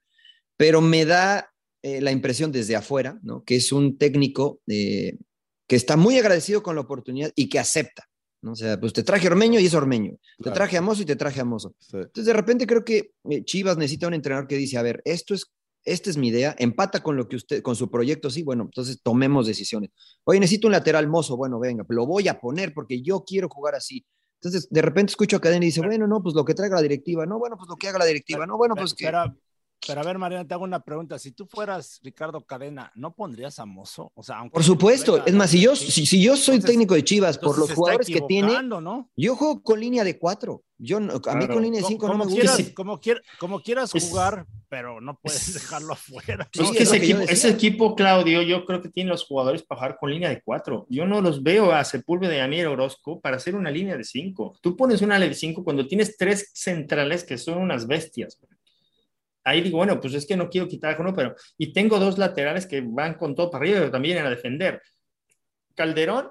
pero me da eh, la impresión desde afuera, ¿no? Que es un técnico eh, que está muy agradecido con la oportunidad y que acepta, ¿no? O sea, pues te traje Ormeño y es Ormeño, te traje a Mozo y te traje a Mozo. Sí. Entonces, de repente creo que eh, Chivas necesita un entrenador que dice, a ver, esto es, esta es mi idea, empata con lo que usted, con su proyecto, sí, bueno, entonces tomemos decisiones. Oye, necesito un lateral mozo, bueno, venga, lo voy a poner porque yo quiero jugar así. Entonces, de repente escucho a Cadena y dice, bueno, no, pues lo que traiga la directiva, no, bueno, pues lo que haga la directiva, no, bueno, pues que... Pero, pero a ver, Mariana, te hago una pregunta. Si tú fueras Ricardo Cadena, ¿no pondrías a Mozo? O sea, aunque Por supuesto, es más, si yo, si, si yo soy Entonces- técnico de Chivas por los jugadores que tiene, ¿no? yo juego con línea de cuatro. Yo no- a mí con línea de Co- cinco no como me quieras, gusta. como, quier- como quieras Es- jugar, pero no puedes dejarlo afuera. Es que equipo, ese equipo, Claudio, yo creo que tiene los jugadores para jugar con línea de cuatro. Yo no los veo a Sepúlveda y a Mier Orozco para hacer una línea de cinco. Tú pones una de cinco cuando tienes tres centrales que son unas bestias. Ahí digo, bueno, pues es que no quiero quitar uno, pero. Y tengo dos laterales que van con todo para arriba, pero también a defender. Calderón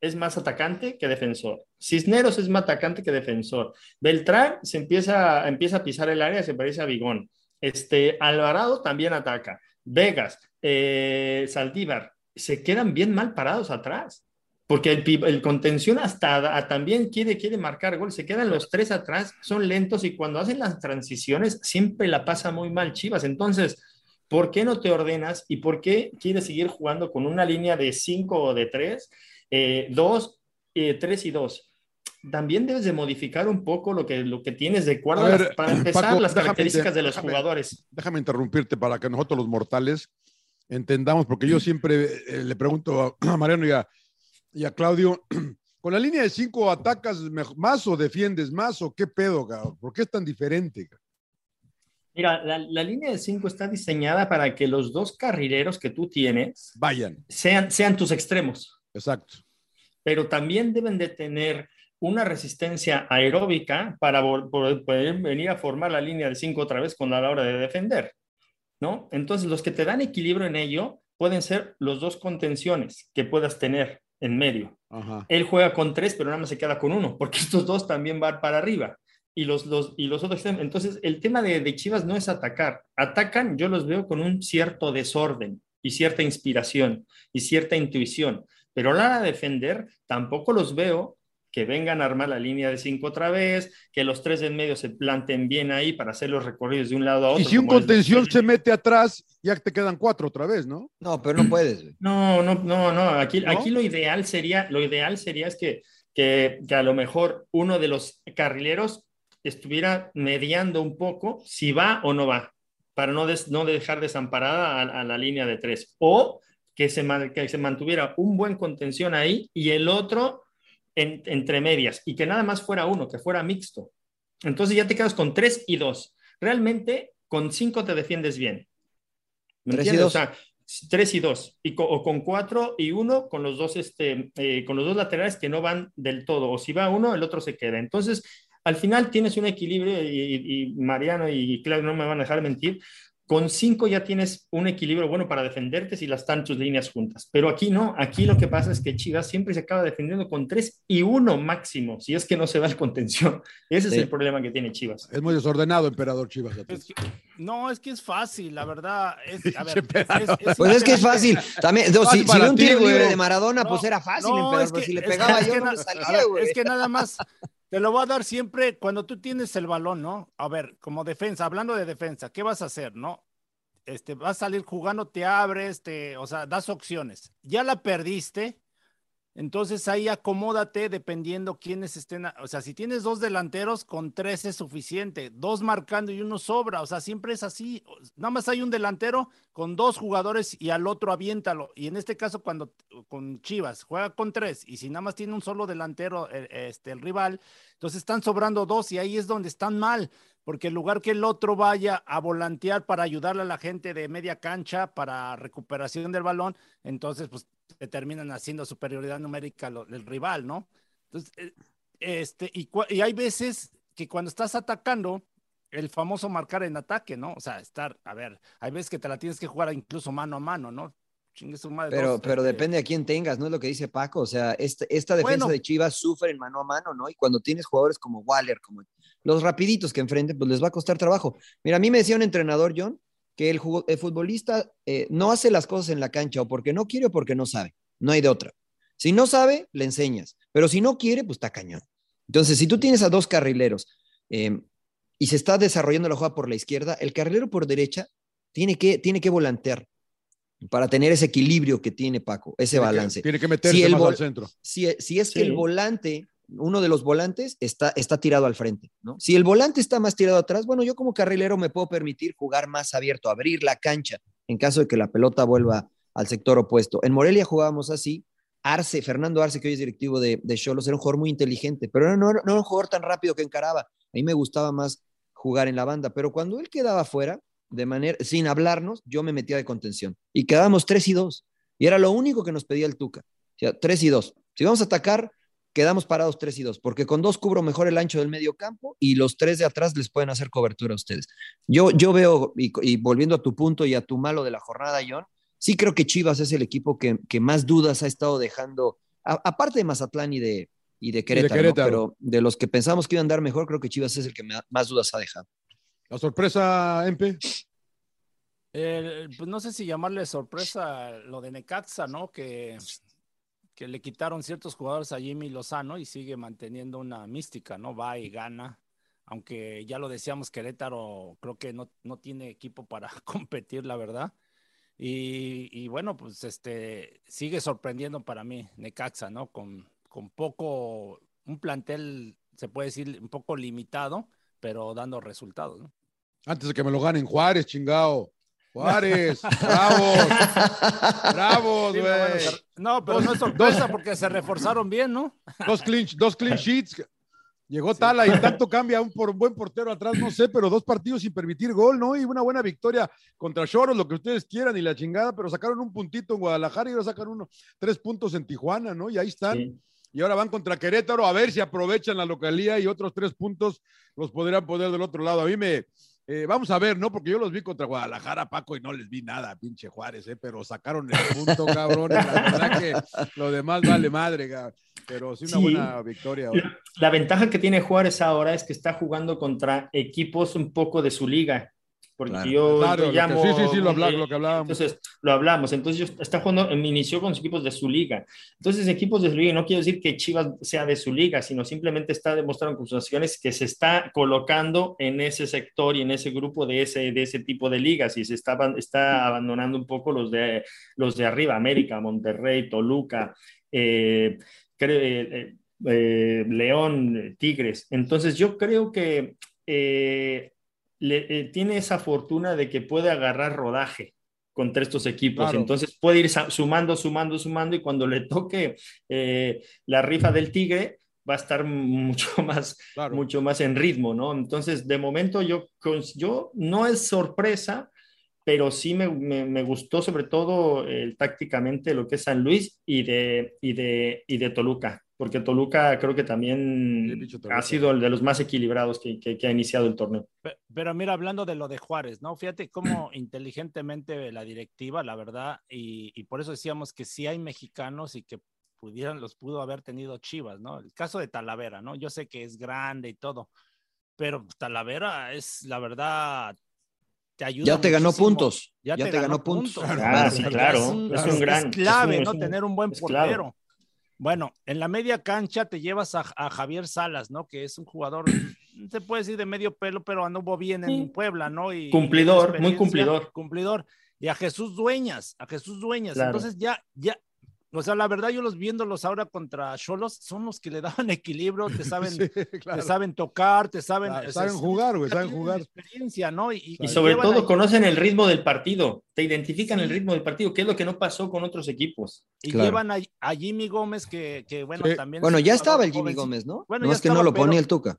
es más atacante que defensor. Cisneros es más atacante que defensor. Beltrán se empieza, empieza a pisar el área, se parece a Bigón. Este, Alvarado también ataca. Vegas, eh, Saldívar, se quedan bien mal parados atrás. Porque el, el contención hasta a- también quiere, quiere marcar gol. Se quedan los tres atrás, son lentos y cuando hacen las transiciones siempre la pasa muy mal Chivas. Entonces, ¿por qué no te ordenas y por qué quieres seguir jugando con una línea de cinco o de tres? Eh, dos, eh, tres y dos. También debes de modificar un poco lo que, lo que tienes de acuerdo A a ver, las- para empezar Paco, las déjame características inter- de los déjame- jugadores. déjame interrumpirte para que nosotros los mortales entendamos, porque yo siempre eh, le pregunto a, a Mariano y a, y a Claudio, ¿con la línea de cinco atacas más o defiendes más o qué pedo, cabrón? ¿Por qué es tan diferente? cabrón? Mira, la, la línea de cinco está diseñada para que los dos carrileros que tú tienes Vayan, sean, sean tus extremos. exacto. pero también deben de tener una resistencia aeróbica para poder, venir a formar la línea de 5 otra vez con la hora de defender, ¿no? Entonces, los que te dan equilibrio en ello pueden ser los dos contenciones que puedas tener en medio. Ajá. Él juega con tres, pero nada más se queda con uno, porque estos dos también van para arriba. Y los, los, y los otros. Entonces, el tema de, de Chivas no es atacar. Atacan, yo los veo con un cierto desorden y cierta inspiración y cierta intuición. Pero a la hora de defender, tampoco los veo que vengan a armar la línea de cinco otra vez, que los tres en medio se planten bien ahí para hacer los recorridos de un lado a otro. Y si un contención se mete atrás, ya te quedan cuatro otra vez, ¿no? No, pero no puedes. No, no, no, no. Aquí, ¿No? aquí lo ideal sería, lo ideal sería es que, que, que a lo mejor uno de los carrileros estuviera mediando un poco si va o no va, para no, des- no dejar desamparada a, a la línea de tres. O que se, que se mantuviera un buen contención ahí y el otro en- entre medias y que nada más fuera uno, que fuera mixto. Entonces ya te quedas con tres y dos. Realmente con cinco te defiendes bien. ¿Me Tres y dos. O sea, tres y dos. Y co- o con cuatro y uno con los dos, este, eh, con los dos laterales que no van del todo. O si va uno, el otro se queda. Entonces, al final tienes un equilibrio y, Mariano y Claudio no me van a dejar mentir. Con cinco ya tienes un equilibrio bueno para defenderte si las están tus líneas juntas. Pero aquí no, aquí lo que pasa es que Chivas siempre se acaba defendiendo con tres y uno máximo, si es que no se va al contención. Ese es el problema que tiene Chivas. Es muy desordenado, emperador Chivas. no, es que es fácil, la verdad. pues es que es fácil. También, si, si un tiro libre de Maradona, pues era fácil, emperador. si le pegaba yo, no salía, güey. Es que nada más te lo voy a dar siempre cuando tú tienes el balón, ¿no? A ver, como defensa, hablando de defensa, ¿qué vas a hacer, no? Este, vas a salir jugando, te abres, te, o sea, das opciones. Ya la perdiste, entonces ahí acomódate dependiendo quiénes estén. O sea, si tienes dos delanteros, con tres es suficiente. Dos marcando y uno sobra. O sea, siempre es así. Nada más hay un delantero con dos jugadores y al otro aviéntalo. Y en este caso, cuando con Chivas juega con tres y si nada más tiene un solo delantero eh, este, el rival, entonces están sobrando dos y ahí es donde están mal porque en lugar que el otro vaya a volantear para ayudarle a la gente de media cancha para recuperación del balón, entonces pues te terminan haciendo superioridad numérica el rival, ¿no? Entonces, eh, este, y, y hay veces que cuando estás atacando, el famoso marcar en ataque, ¿no? O sea, estar, a ver, hay veces que te la tienes que jugar incluso mano a mano, ¿no? pero, pero este depende a quién tengas, ¿no? Es lo que dice Paco. O sea, esta, esta defensa de Chivas sufre en mano a mano, ¿no? Y cuando tienes jugadores como Waller, como los rapiditos que enfrenten, pues les va a costar trabajo. Mira, a mí me decía un entrenador, John, que el, futbolista eh, no hace las cosas en la cancha o porque no quiere o porque no sabe. No hay de otra. Si no sabe, le enseñas. Pero si no quiere, pues está cañón. Entonces, si tú tienes a dos carrileros em, y se está desarrollando la jugada por la izquierda, el carrilero por derecha tiene que, tiene que volantear para tener ese equilibrio que tiene Paco, ese balance. tiene que meterse más al centro. Si, si es que el volante uno de los volantes está, está tirado al frente, ¿no? Si el volante está más tirado atrás, bueno, yo como carrilero me puedo permitir jugar más abierto, abrir la cancha en caso de que la pelota vuelva al sector opuesto. En Morelia jugábamos así. Arce, Fernando Arce, que hoy es directivo de, Cholos, era un jugador muy inteligente, pero no, no, era un jugador tan rápido que encaraba. A mí me gustaba más jugar en la banda, pero cuando él quedaba fuera, de manera, sin hablarnos, yo me metía de contención y quedábamos tres y dos. Y era lo único que nos pedía el Tuca. O sea, tres y dos. Si vamos a atacar, quedamos parados 3 y 2, porque con dos cubro mejor el ancho del medio campo y los tres de atrás les pueden hacer cobertura a ustedes. Yo, yo veo, y, volviendo a tu punto y a tu malo de la jornada, John, sí creo que Chivas es el equipo que, que más dudas ha estado dejando, aparte de Mazatlán y de, y de Querétaro, pero de los que pensamos que iban a andar mejor, creo que Chivas es el que más dudas ha dejado. ¿La sorpresa, Empe? pues no sé si llamarle sorpresa lo de Necaxa, ¿no? Que que le quitaron ciertos jugadores a Jimmy Lozano y sigue manteniendo una mística, ¿no? Va y gana, aunque ya lo decíamos, Querétaro creo que no, no tiene equipo para competir, la verdad. Y, bueno, pues este sigue sorprendiendo para mí Necaxa, ¿no? Con, con poco, un plantel, se puede decir, un poco limitado, pero dando resultados, ¿no? Antes de que me lo ganen Juárez, chingado. Juárez, bravos, bravos, güey. no, pero no es sorpresa porque se reforzaron bien, ¿no? Dos clean, dos clean sheets. Llegó Tala y tanto cambia un, por un buen portero atrás, no sé, pero dos partidos sin permitir gol, ¿no? Y una buena victoria contra Choros, lo que ustedes quieran y la chingada, pero sacaron un puntito en Guadalajara y ahora sacan uno, tres puntos en Tijuana, ¿no? Y ahí están. Y ahora van contra Querétaro a ver si aprovechan la localía y otros tres puntos los podrían poner del otro lado. A mí me, eh, vamos a ver, ¿no? Porque yo los vi contra Guadalajara, Paco, y no les vi nada, pinche Juárez, ¿eh? Pero sacaron el punto, cabrón. la verdad que lo demás vale madre, pero sí una buena victoria. La ventaja que tiene Juárez ahora es que está jugando contra equipos un poco de su liga porque yo lo llamo... sí, sí, sí, lo, lo, que hablábamos. Entonces, lo hablamos. Entonces, está jugando, inició con los equipos de su liga. Entonces, equipos de su liga, no quiero decir que Chivas sea de su liga, sino simplemente está demostrando con sus acciones que se está colocando en ese sector y en ese grupo de ese, de ese tipo de ligas y se está, está abandonando un poco los de, los de arriba, América, Monterrey, Toluca, eh, eh, eh, León, Tigres. Entonces, yo creo que le, eh, tiene esa fortuna de que puede agarrar rodaje contra estos equipos. Entonces puede ir sumando, sumando, sumando y cuando le toque eh, la rifa del Tigre va a estar mucho más, mucho más en ritmo, ¿no? Entonces, de momento yo, yo no es sorpresa, pero sí me, me, gustó sobre todo tácticamente lo que es San Luis y de, y de, y de Toluca. Porque Toluca creo que también ha sido el de los más equilibrados que, que, ha iniciado el torneo. Pero, mira, hablando de lo de Juárez, ¿no? Fíjate cómo inteligentemente la directiva, la verdad, y, y, por eso decíamos que sí hay mexicanos y que pudieran, los pudo haber tenido Chivas, ¿no? El caso de Talavera, ¿no? Yo sé que es grande y todo, pero Talavera es, la verdad, te ayuda. Ya te ganó puntos. Ya, te, ganó, puntos. Ah, sí, claro. Es un, es gran. clave, ¿no? Tener un buen portero. Bueno, en la media cancha te llevas a, Javier Salas, ¿no? Que es un jugador, se puede decir de medio pelo, pero anduvo bien en Puebla, ¿no? Y, cumplidor, muy cumplidor. Cumplidor. Y a Jesús Dueñas, a Jesús Dueñas. Entonces ya, ya, o sea, la verdad, yo los viéndolos ahora contra Cholos, son los que le daban equilibrio, te saben, te saben tocar, te saben. saben jugar, güey, saben jugar. Experiencia, ¿no? Y, sobre todo conocen el ritmo del partido, te identifican el ritmo del partido, que es lo que no pasó con otros equipos. Y llevan a, Jimmy Gómez, que, que bueno, también. Bueno, ya estaba el Jimmy Gómez, ¿no? Bueno, no es que no lo ponía el Tuca.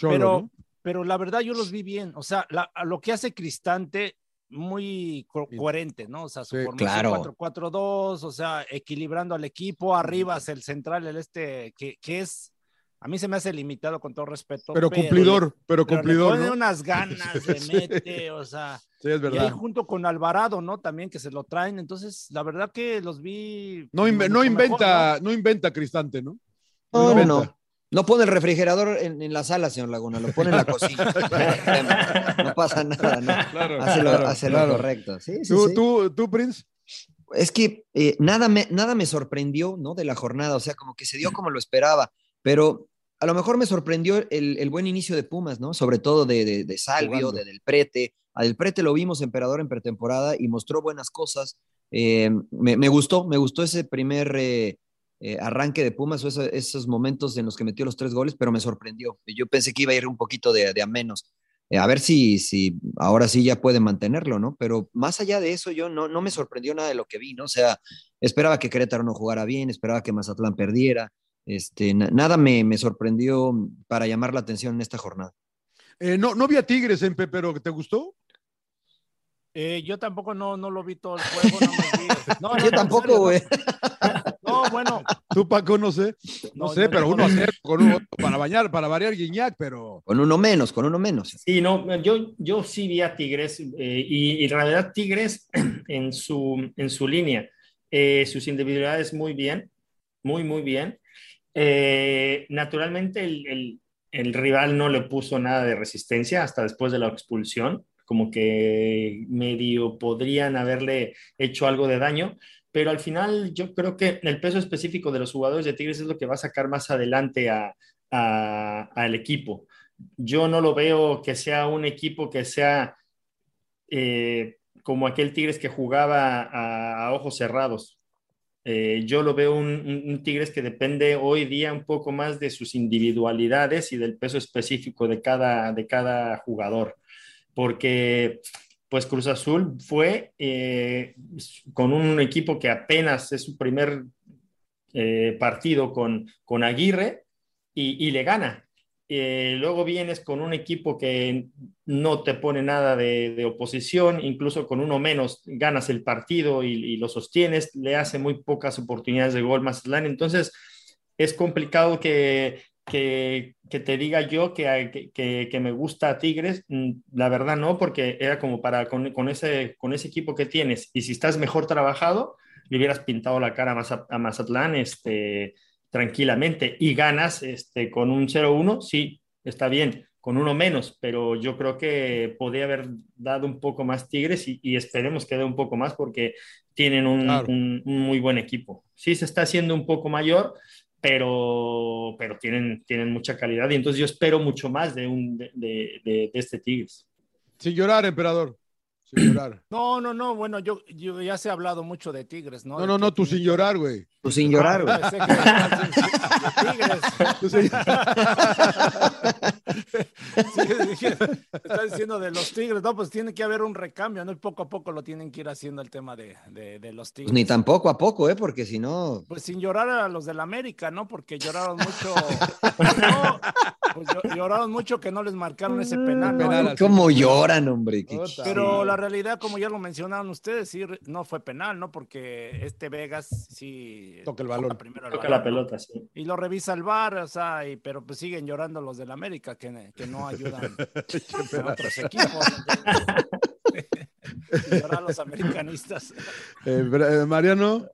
pero, pero la verdad, yo los vi bien. O sea, lo que hace Cristante muy coherente, ¿no? O sea, su formación 4-4-2, o sea, equilibrando al equipo, arriba hacia el central, el este, que, que, es, a mí se me hace limitado con todo respeto. Pero, cumplidor, pero, cumplidor. pone unas ganas, le mete, o sea. Sí, es verdad. Y junto con Alvarado, ¿no? También que se lo traen, entonces, la verdad que los vi. No, no inventa, ¿no? inventa Cristante, ¿no? No, no, no. No pone el refrigerador en, la sala, señor Laguna, lo pone en la cocina. no pasa nada, ¿no? Claro, hace lo, correcto. ¿Tú, ¿Tú, Prince? Es que eh, nada, me, nada me sorprendió, ¿no? De la jornada, o sea, como que se dio como lo esperaba, pero a lo mejor me sorprendió el, buen inicio de Pumas, ¿no? Sobre todo de, de, Salvio, de Del Prete. A Del Prete lo vimos emperador en pretemporada y mostró buenas cosas. Eh, me, gustó, me gustó ese primer eh, eh, arranque de Pumas o esos, momentos en los que metió los tres goles, pero me sorprendió. Yo pensé que iba a ir un poquito de, a menos. Eh, a ver si, si ahora sí ya puede mantenerlo, ¿no? Pero más allá de eso, yo no, no me sorprendió nada de lo que vi, ¿no? O sea, esperaba que Querétaro no jugara bien, esperaba que Mazatlán perdiera. Este, nada me, me, sorprendió para llamar la atención en esta jornada. Eh, no, no vi a Tigres, Empe, pero ¿te gustó? yo tampoco no, no lo vi todo el juego, no, yo tampoco, güey. No, bueno. Tú, Paco, no sé. No, sé, pero uno con uno para bañar, para variar Guiñac, pero. Con uno menos, con uno menos. Sí, no, yo, yo sí vi a Tigres eh, y, en realidad Tigres en su, en su línea, eh, sus individualidades muy bien, muy, muy bien. Eh, naturalmente el, el, el rival no le puso nada de resistencia hasta después de la expulsión como que medio podrían haberle hecho algo de daño, pero al final yo creo que el peso específico de los jugadores de Tigres es lo que va a sacar más adelante al equipo. Yo no lo veo que sea un equipo que sea eh, como aquel Tigres que jugaba a, ojos cerrados. Eh, yo lo veo un, Tigres que depende hoy día un poco más de sus individualidades y del peso específico de cada, de cada jugador, porque pues Cruz Azul fue eh, con un equipo que apenas es su primer eh, partido con, con Aguirre y, le gana. Eh, luego vienes con un equipo que no te pone nada de, oposición, incluso con uno menos ganas el partido y, lo sostienes, le hace muy pocas oportunidades de gol Mazatlán. Entonces es complicado que, que, te diga yo que, que, me gusta Tigres, mm, la verdad no, porque era como para con, ese, con ese equipo que tienes. Y si estás mejor trabajado, le hubieras pintado la cara a, Mazatlán este, tranquilamente. Y ganas este, con un 0-1, sí, está bien, con uno menos, pero yo creo que podría haber dado un poco más Tigres y, esperemos que dé un poco más porque tienen un, un, muy buen equipo. Sí, se está haciendo un poco mayor, pero, pero tienen, tienen mucha calidad y entonces yo espero mucho más de, un, de, de, este Tigres. Sin llorar, emperador. Sin llorar. No, no, no, bueno, yo, yo ya se ha hablado mucho de Tigres, ¿no? No, no, no, tú sin llorar, güey. Tú sin llorar, güey. está diciendo de los Tigres, no, pues tiene que haber un recambio, ¿no? Y poco a poco lo tienen que ir haciendo el tema de, de, los Tigres. Pues ni tampoco a poco, ¿eh? Porque si no. Pues sin llorar a los del América, ¿no? Porque lloraron mucho. pues lloraron mucho que no les marcaron ese penal. ¿no? ¿Cómo lloran, hombre? Pero la realidad, como ya lo mencionaron ustedes, sí, no fue penal, ¿no? Porque este Vegas sí. Toca el balón. Primero toca la pelota, sí. Y lo revisa el bar, o sea, pero pues siguen llorando los del América que, que no ayudan a otros equipos. llorar los americanistas. Eh, eh, Mariano.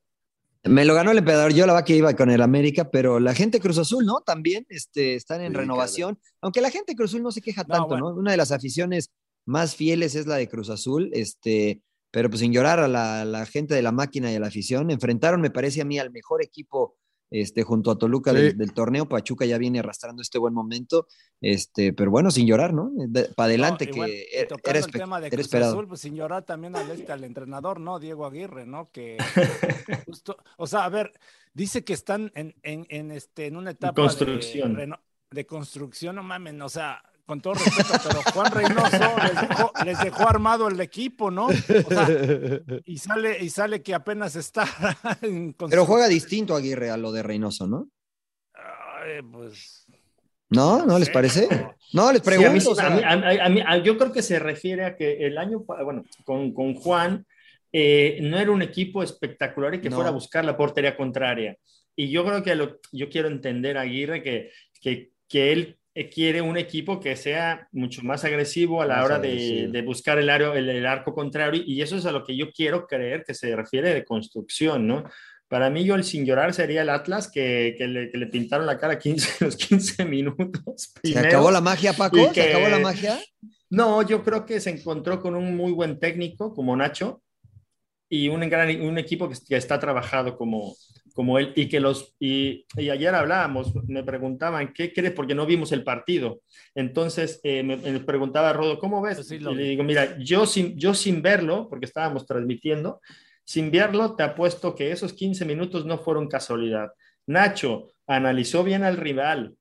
Me lo ganó el emperador. Yo la va que iba con el América, pero la gente Cruz Azul, ¿no? También este, están en renovación. Aunque la gente Cruz Azul no se queja tanto, ¿no? Una de las aficiones más fieles es la de Cruz Azul, este, pero pues sin llorar a la, la, gente de la máquina y a la afición. Enfrentaron, me parece a mí, al mejor equipo este, junto a Toluca del, torneo. Pachuca ya viene arrastrando este buen momento, este, pero bueno, sin llorar, ¿no? Para adelante, que era, el tema de Cruz Azul, pues sin llorar también al, este, al entrenador, ¿no? Diego Aguirre, ¿no? Que justo, o sea, a ver, dice que están en, en, en este, en una etapa construcción. De, de construcción, no mamen, o sea, con todo respeto, pero Juan Reynoso les dejó, armado el equipo, ¿no? y sale, y sale que apenas está. pero juega distinto Aguirre a lo de Reynoso, ¿no? pues. ¿No? ¿No, les parece? No, les pregunto. yo creo que se refiere a que el año, bueno, con, con Juan, eh, no era un equipo espectacular y que fuera a buscar la portería contraria. Y yo creo que lo, yo quiero entender a Aguirre que, que, que él quiere un equipo que sea mucho más agresivo a la hora de, buscar el, el, arco contrario y eso es a lo que yo quiero creer que se refiere de construcción, ¿no? Para mí yo el sin llorar sería el Atlas que, le, pintaron la cara 15, los 15 minutos. ¿Se acabó la magia, Paco? ¿Se acabó la magia? No, yo creo que se encontró con un muy buen técnico como Nacho y un, gran, un equipo que, que está trabajado como, como él, y que los, y, ayer hablábamos, me preguntaban, ¿qué crees? Porque no vimos el partido. Entonces eh, me, preguntaba Rodo, ¿cómo ves? Pues y le digo, mira, yo sin, yo sin verlo, porque estábamos transmitiendo, sin verlo, te apuesto que esos 15 minutos no fueron casualidad. Nacho analizó bien al rival,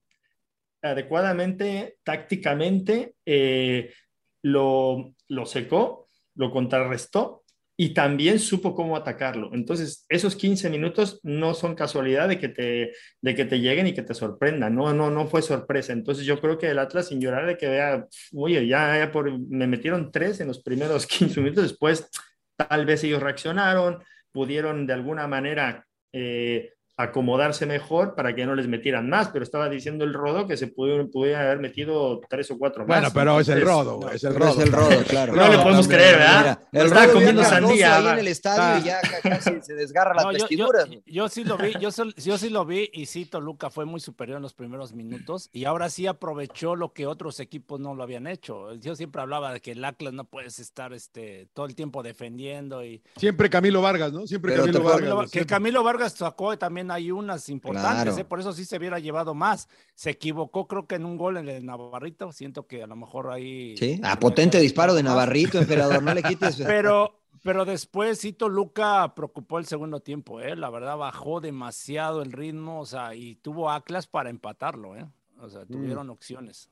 adecuadamente, tácticamente, eh, lo, lo secó, lo contrarrestó y también supo cómo atacarlo. Entonces, esos 15 minutos no son casualidad de que te, de que te lleguen y que te sorprendan. No, no, no fue sorpresa. Entonces, yo creo que el Atlas, sin llorar de que vea, oye, ya, ya por, me metieron tres en los primeros 15 minutos, después tal vez ellos reaccionaron, pudieron de alguna manera eh, acomodarse mejor para que no les metieran más, pero estaba diciendo el Rodo que se pudiera haber metido tres o cuatro más. Bueno, pero es el Rodo, es el Rodo. Es el Rodo, claro. No, le podemos creer, ¿verdad? el estaba comiendo sandía. Ahí en el estadio y ya casi se desgarra las vestiduras. Yo, sí lo vi, yo, yo, sí lo vi y sí, Toluca fue muy superior en los primeros minutos y ahora sí aprovechó lo que otros equipos no lo habían hecho. Yo siempre hablaba de que el Atlas no puedes estar este, todo el tiempo defendiendo y... Siempre Camilo Vargas, ¿no? Siempre Camilo Vargas. Que Camilo Vargas sacó también hay unas importantes, ¿eh? por eso sí se hubiera llevado más. Se equivocó, creo que en un gol en el Navarrito. Siento que a lo mejor ahí. Sí, a potente disparo de Navarrito, emperador, no le quites. Pero, pero después Cito Luca preocupó el segundo tiempo, ¿eh? La verdad, bajó demasiado el ritmo, o sea, y tuvo Atlas para empatarlo, ¿eh? O sea, tuvieron mm. opciones.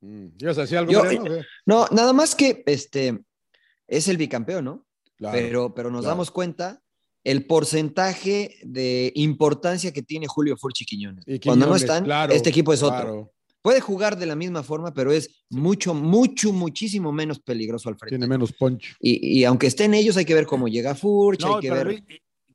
Mm. algo? no, nada más que este es el bicampeón, ¿no? pero, pero nos damos cuenta el porcentaje de importancia que tiene Julio Furchi Quiñones. Cuando no están, este equipo es otro. Puede jugar de la misma forma, pero es mucho, mucho, muchísimo menos peligroso al frente. Tiene menos punch. Y, aunque estén ellos, hay que ver cómo llega Furch, hay que ver.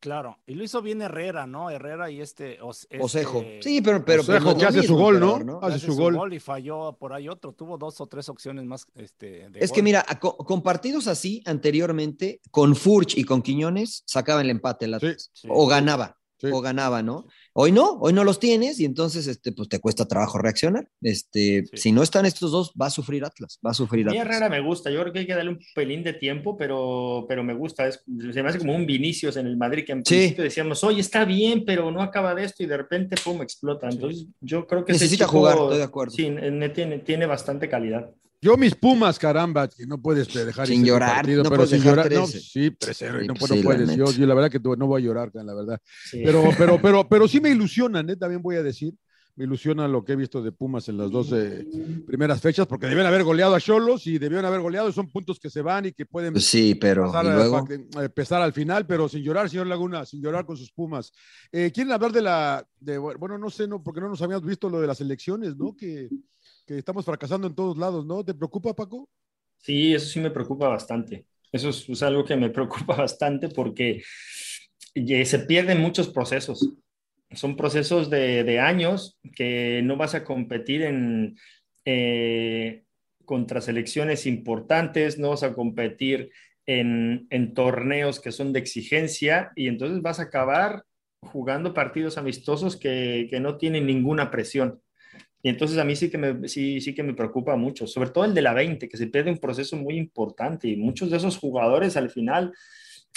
Claro, y lo hizo bien Herrera, ¿no? Herrera y este, este Osejo. Sí, pero, pero, Osejo, que hace su gol, ¿no? Hace, su, gol. y falló por ahí otro, tuvo dos o tres opciones más. Este, es que mira, con, partidos así anteriormente, con Furch y con Quiñones, sacaban el empate el o ganaba, o ganaba, ¿no? Hoy no, hoy no los tienes y entonces este, pues te cuesta trabajo reaccionar. Este, Si no están estos dos, va a sufrir Atlas, va a sufrir Atlas. Herrera me gusta, yo creo que hay que darle un pelín de tiempo, pero, pero me gusta, es, se me hace como un Vinicius en el Madrid, que en principio decíamos, oye, está bien, pero no acaba de esto y de repente, pum, explota. Entonces yo creo que necesita jugar, estoy de acuerdo. Sí, tiene, tiene bastante calidad. Yo mis Pumas, caramba, que no puedes dejar sin llorar, no pero sin llorar, no, sí, pero no, puedes. Yo, la verdad que no voy a llorar, la verdad. Pero, pero, pero, pero sí me ilusionan, ¿eh? también voy a decir, me ilusiona lo que he visto de Pumas en las dos primeras fechas, porque deben haber goleado a Cholos y debieron haber goleado, son puntos que se van y que pueden pues sí, pero, pasar, luego? pesar al final, pero sin llorar, señor Laguna, sin llorar con sus Pumas. ¿Quieren hablar de la, de, bueno, no sé, no, porque no nos habíamos visto lo de las elecciones, ¿no? Que, que estamos fracasando en todos lados, ¿no? ¿Te preocupa, Paco? Sí, eso sí me preocupa bastante. Eso es, algo que me preocupa bastante porque se pierden muchos procesos. Son procesos de, años que no vas a competir en, eh, contra selecciones importantes, no vas a competir en, torneos que son de exigencia y entonces vas a acabar jugando partidos amistosos que no tienen ninguna presión. Y entonces a mí sí que me, sí, sí que me preocupa mucho, sobre todo el de la 20, que se pierde un proceso muy importante y muchos de esos jugadores al final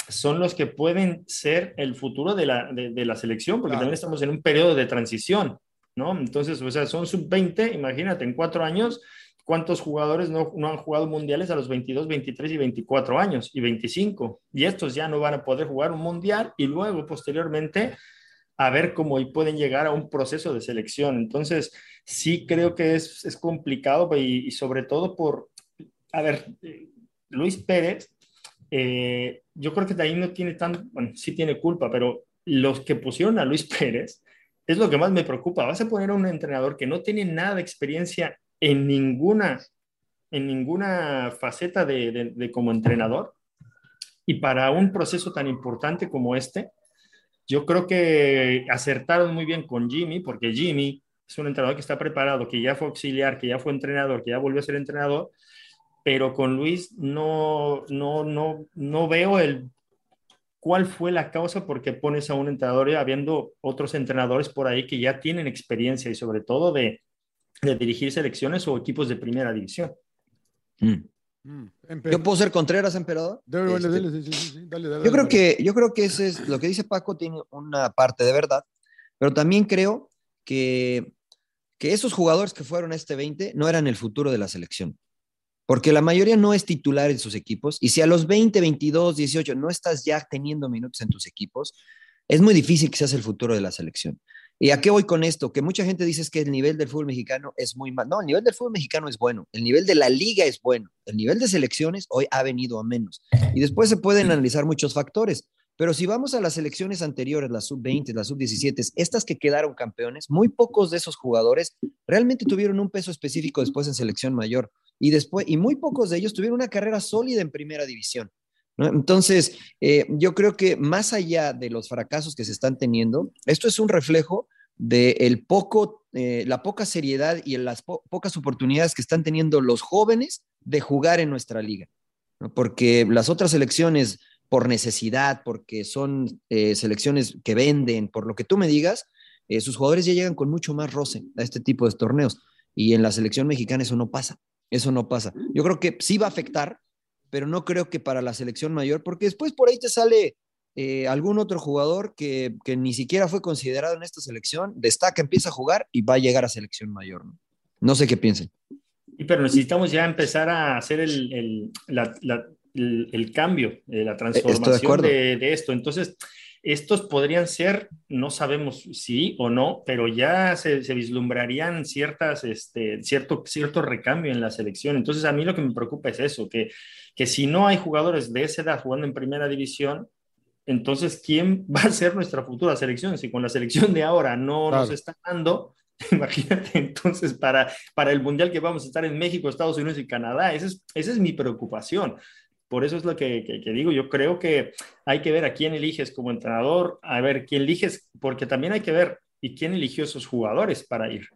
son los que pueden ser el futuro de la, de, la selección, porque también estamos en un periodo de transición, ¿no? Entonces, o sea, son sub-20, imagínate, en cuatro años, ¿cuántos jugadores no, no, han jugado mundiales a los 22, 23 y 24 años y 25? Y estos ya no van a poder jugar un mundial y luego, posteriormente, a ver cómo pueden llegar a un proceso de selección. Entonces, sí creo que es, es complicado y, sobre todo por, a ver, Luis Pérez, eh, yo creo que de ahí no tiene tan, bueno, sí tiene culpa, pero los que pusieron a Luis Pérez es lo que más me preocupa. Vas a poner a un entrenador que no tiene nada de experiencia en ninguna, en ninguna faceta de como entrenador. Y para un proceso tan importante como este, yo creo que acertaron muy bien con Jimmy, porque Jimmy es un entrenador que está preparado, que ya fue auxiliar, que ya fue entrenador, que ya volvió a ser entrenador, pero con Luis no, no, no, no veo el cuál fue la causa por qué pones a un entrenador habiendo otros entrenadores por ahí que ya tienen experiencia y sobre todo de, de dirigir selecciones o equipos de primera división. Mm. Mm, yo puedo ser Contreras, emperador. yo creo que yo creo que ese es lo que dice Paco tiene una parte de verdad, pero también creo que que esos jugadores que fueron a este 20 no eran el futuro de la selección. Porque la mayoría no es titular en sus equipos y si a los 20, 22, 18 no estás ya teniendo minutos en tus equipos, es muy difícil que seas el futuro de la selección. ¿Y a qué voy con esto? Que mucha gente dice que el nivel del fútbol mexicano es muy mal. No, el nivel del fútbol mexicano es bueno. El nivel de la liga es bueno. El nivel de selecciones hoy ha venido a menos. Y después se pueden analizar muchos factores. Pero si vamos a las elecciones anteriores, las sub-20, las sub-17, estas que quedaron campeones, muy pocos de esos jugadores realmente tuvieron un peso específico después en selección mayor. Y, después, y muy pocos de ellos tuvieron una carrera sólida en primera división. Entonces, eh, yo creo que más allá de los fracasos que se están teniendo, esto es un reflejo de el poco, eh, la poca seriedad y las pocas oportunidades que están teniendo los jóvenes de jugar en nuestra liga. Porque las otras selecciones, por necesidad, porque son eh, selecciones que venden, por lo que tú me digas, sus jugadores ya llegan con mucho más roce a este tipo de torneos. Y en la selección mexicana eso no pasa. Eso no pasa. Yo creo que sí va a afectar, pero no creo que para la selección mayor, porque después por ahí te sale eh, algún otro jugador que, ni siquiera fue considerado en esta selección, destaca, empieza a jugar y va a llegar a selección mayor. No, no sé qué piensen. Pero necesitamos ya empezar a hacer el, el, cambio, eh, la transformación de, de, esto. Entonces, estos podrían ser, no sabemos si o no, pero ya se, vislumbrarían ciertas, este, cierto, cierto recambio en la selección. Entonces, a mí lo que me preocupa es eso, que, que si no hay jugadores de esa edad jugando en primera división, entonces, ¿quién va a ser nuestra futura selección? Si con la selección de ahora no nos está dando, imagínate entonces para, para el Mundial que vamos a estar en México, Estados Unidos y Canadá, esa es, esa es mi preocupación. Por eso es lo que, digo. Yo creo que hay que ver a quién eliges como entrenador, a ver quién eliges, porque también hay que ver y quién eligió esos jugadores para ir.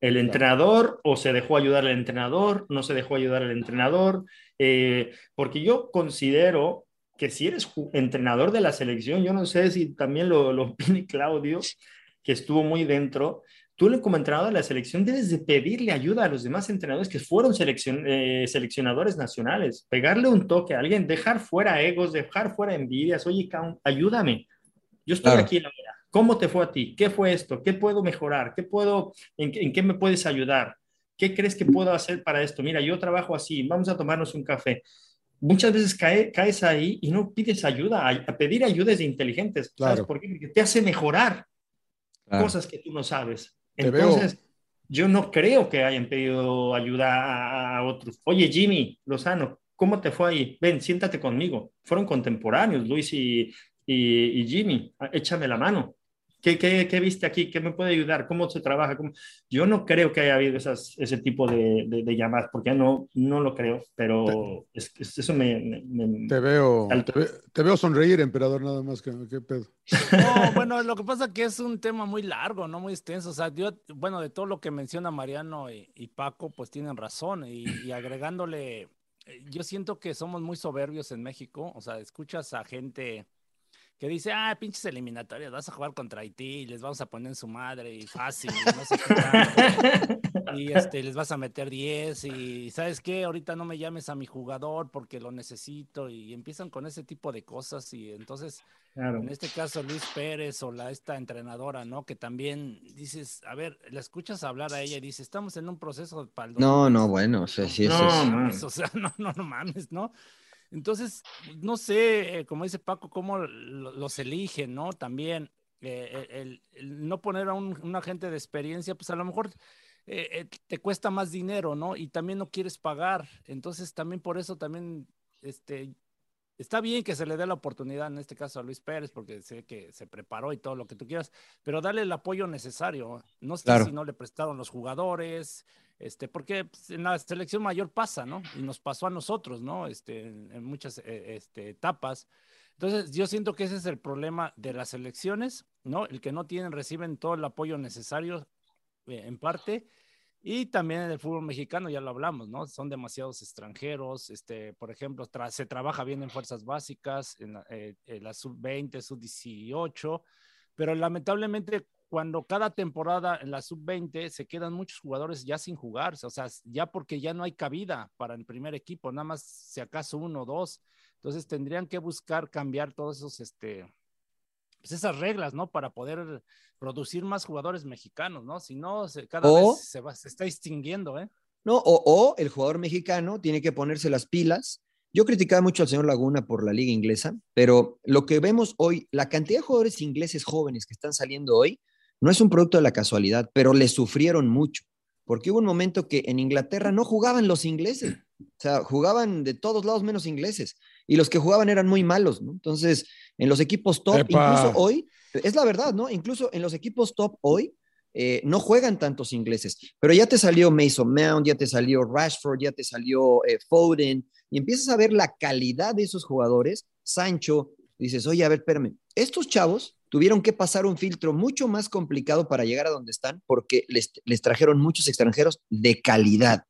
¿El entrenador o se dejó ayudar al entrenador? ¿No se dejó ayudar al entrenador? Eh, porque yo considero que si eres entrenador de la selección, yo no sé si también lo, lo opine Claudio, que estuvo muy dentro, tú como entrenador de la selección debes de pedirle ayuda a los demás entrenadores que fueron eh, seleccionadores nacionales, pegarle un toque a alguien, dejar fuera egos, dejar fuera envidias, oye, ayúdame, yo estoy aquí aquí, ¿cómo te fue a ti? ¿Qué fue esto? ¿Qué puedo mejorar? ¿Qué puedo, en, qué me puedes ayudar? ¿Qué crees que puedo hacer para esto? Mira, yo trabajo así, vamos a tomarnos un café. Muchas veces caes ahí y no pides ayuda. A, pedir ayuda es de inteligentes. ¿Sabes por qué? Porque te hace mejorar cosas que tú no sabes. Entonces, yo no creo que hayan pedido ayuda a, otros. Oye, Jimmy Lozano, ¿cómo te fue ahí? Ven, siéntate conmigo. Fueron contemporáneos, Luis y, y, Jimmy. Échame la mano. ¿Qué, qué, qué viste aquí? ¿Qué me puede ayudar? ¿Cómo se trabaja? ¿Cómo? Yo no creo que haya habido esas, ese tipo de, de, llamadas, porque no, no lo creo, pero es, eso me... me, te, veo, te, veo sonreír, emperador, nada más. que ¿Qué pedo? No, bueno, lo que pasa es que es un tema muy largo, no muy extenso. O sea, yo, bueno, de todo lo que menciona Mariano y, y Paco, pues tienen razón. Y, y agregándole, eh, yo siento que somos muy soberbios en México. O sea, escuchas a gente que dice, ah, pinches eliminatorias, vas a jugar contra Haití y les vamos a poner en su madre y fácil, no sé qué y este, les vas a meter 10 y sabes qué, ahorita no me llames a mi jugador porque lo necesito y empiezan con ese tipo de cosas y entonces, en este caso Luis Pérez o la, esta entrenadora, ¿no? Que también dices, a ver, la escuchas hablar a ella y dice, estamos en un proceso para el... No, no, bueno, o sea, sí, no, eso, o sea, no, no, no mames, ¿no? Entonces, no sé, eh, como dice Paco, cómo los eligen, ¿no? También eh, el, no poner a un, agente de experiencia, pues a lo mejor eh, te cuesta más dinero, ¿no? Y también no quieres pagar. Entonces, también por eso también, este, está bien que se le dé la oportunidad, en este caso a Luis Pérez, porque sé que se preparó y todo lo que tú quieras, pero dale el apoyo necesario. No sé si no le prestaron los jugadores, este, porque pues, en la selección mayor pasa, ¿no? Y nos pasó a nosotros, ¿no? Este, en, muchas eh, este, etapas. Entonces, yo siento que ese es el problema de las selecciones, ¿no? El que no tienen, reciben todo el apoyo necesario eh, en parte. Y también en el fútbol mexicano, ya lo hablamos, ¿no? Son demasiados extranjeros. Este, por ejemplo, se trabaja bien en fuerzas básicas, en la, eh, la sub-20, sub-18, pero lamentablemente cuando cada temporada en la sub-20 se quedan muchos jugadores ya sin jugar, o sea, ya porque ya no hay cabida para el primer equipo, nada más si acaso uno o dos. Entonces tendrían que buscar cambiar todos esos, este, pues esas reglas, ¿no? Para poder producir más jugadores mexicanos, ¿no? Si no, cada vez se, va, se está extinguiendo, ¿eh? No, o, o el jugador mexicano tiene que ponerse las pilas yo criticaba mucho al señor Laguna por la liga inglesa, pero lo que vemos hoy, la cantidad de jugadores ingleses jóvenes que están saliendo hoy, no es un producto de la casualidad, pero le sufrieron mucho, porque hubo un momento que en Inglaterra no jugaban los ingleses, o sea, jugaban de todos lados menos ingleses, y los que jugaban eran muy malos, ¿no? Entonces, en los equipos top, incluso hoy, es la verdad, ¿no? Incluso en los equipos top hoy, eh, no juegan tantos ingleses, pero ya te salió Mason Mount, ya te salió Rashford, ya te salió eh, Foden, y empiezas a ver la calidad de esos jugadores, Sancho, dices, oye, a ver, espérame, estos chavos tuvieron que pasar un filtro mucho más complicado para llegar a donde están porque les, trajeron muchos extranjeros de calidad.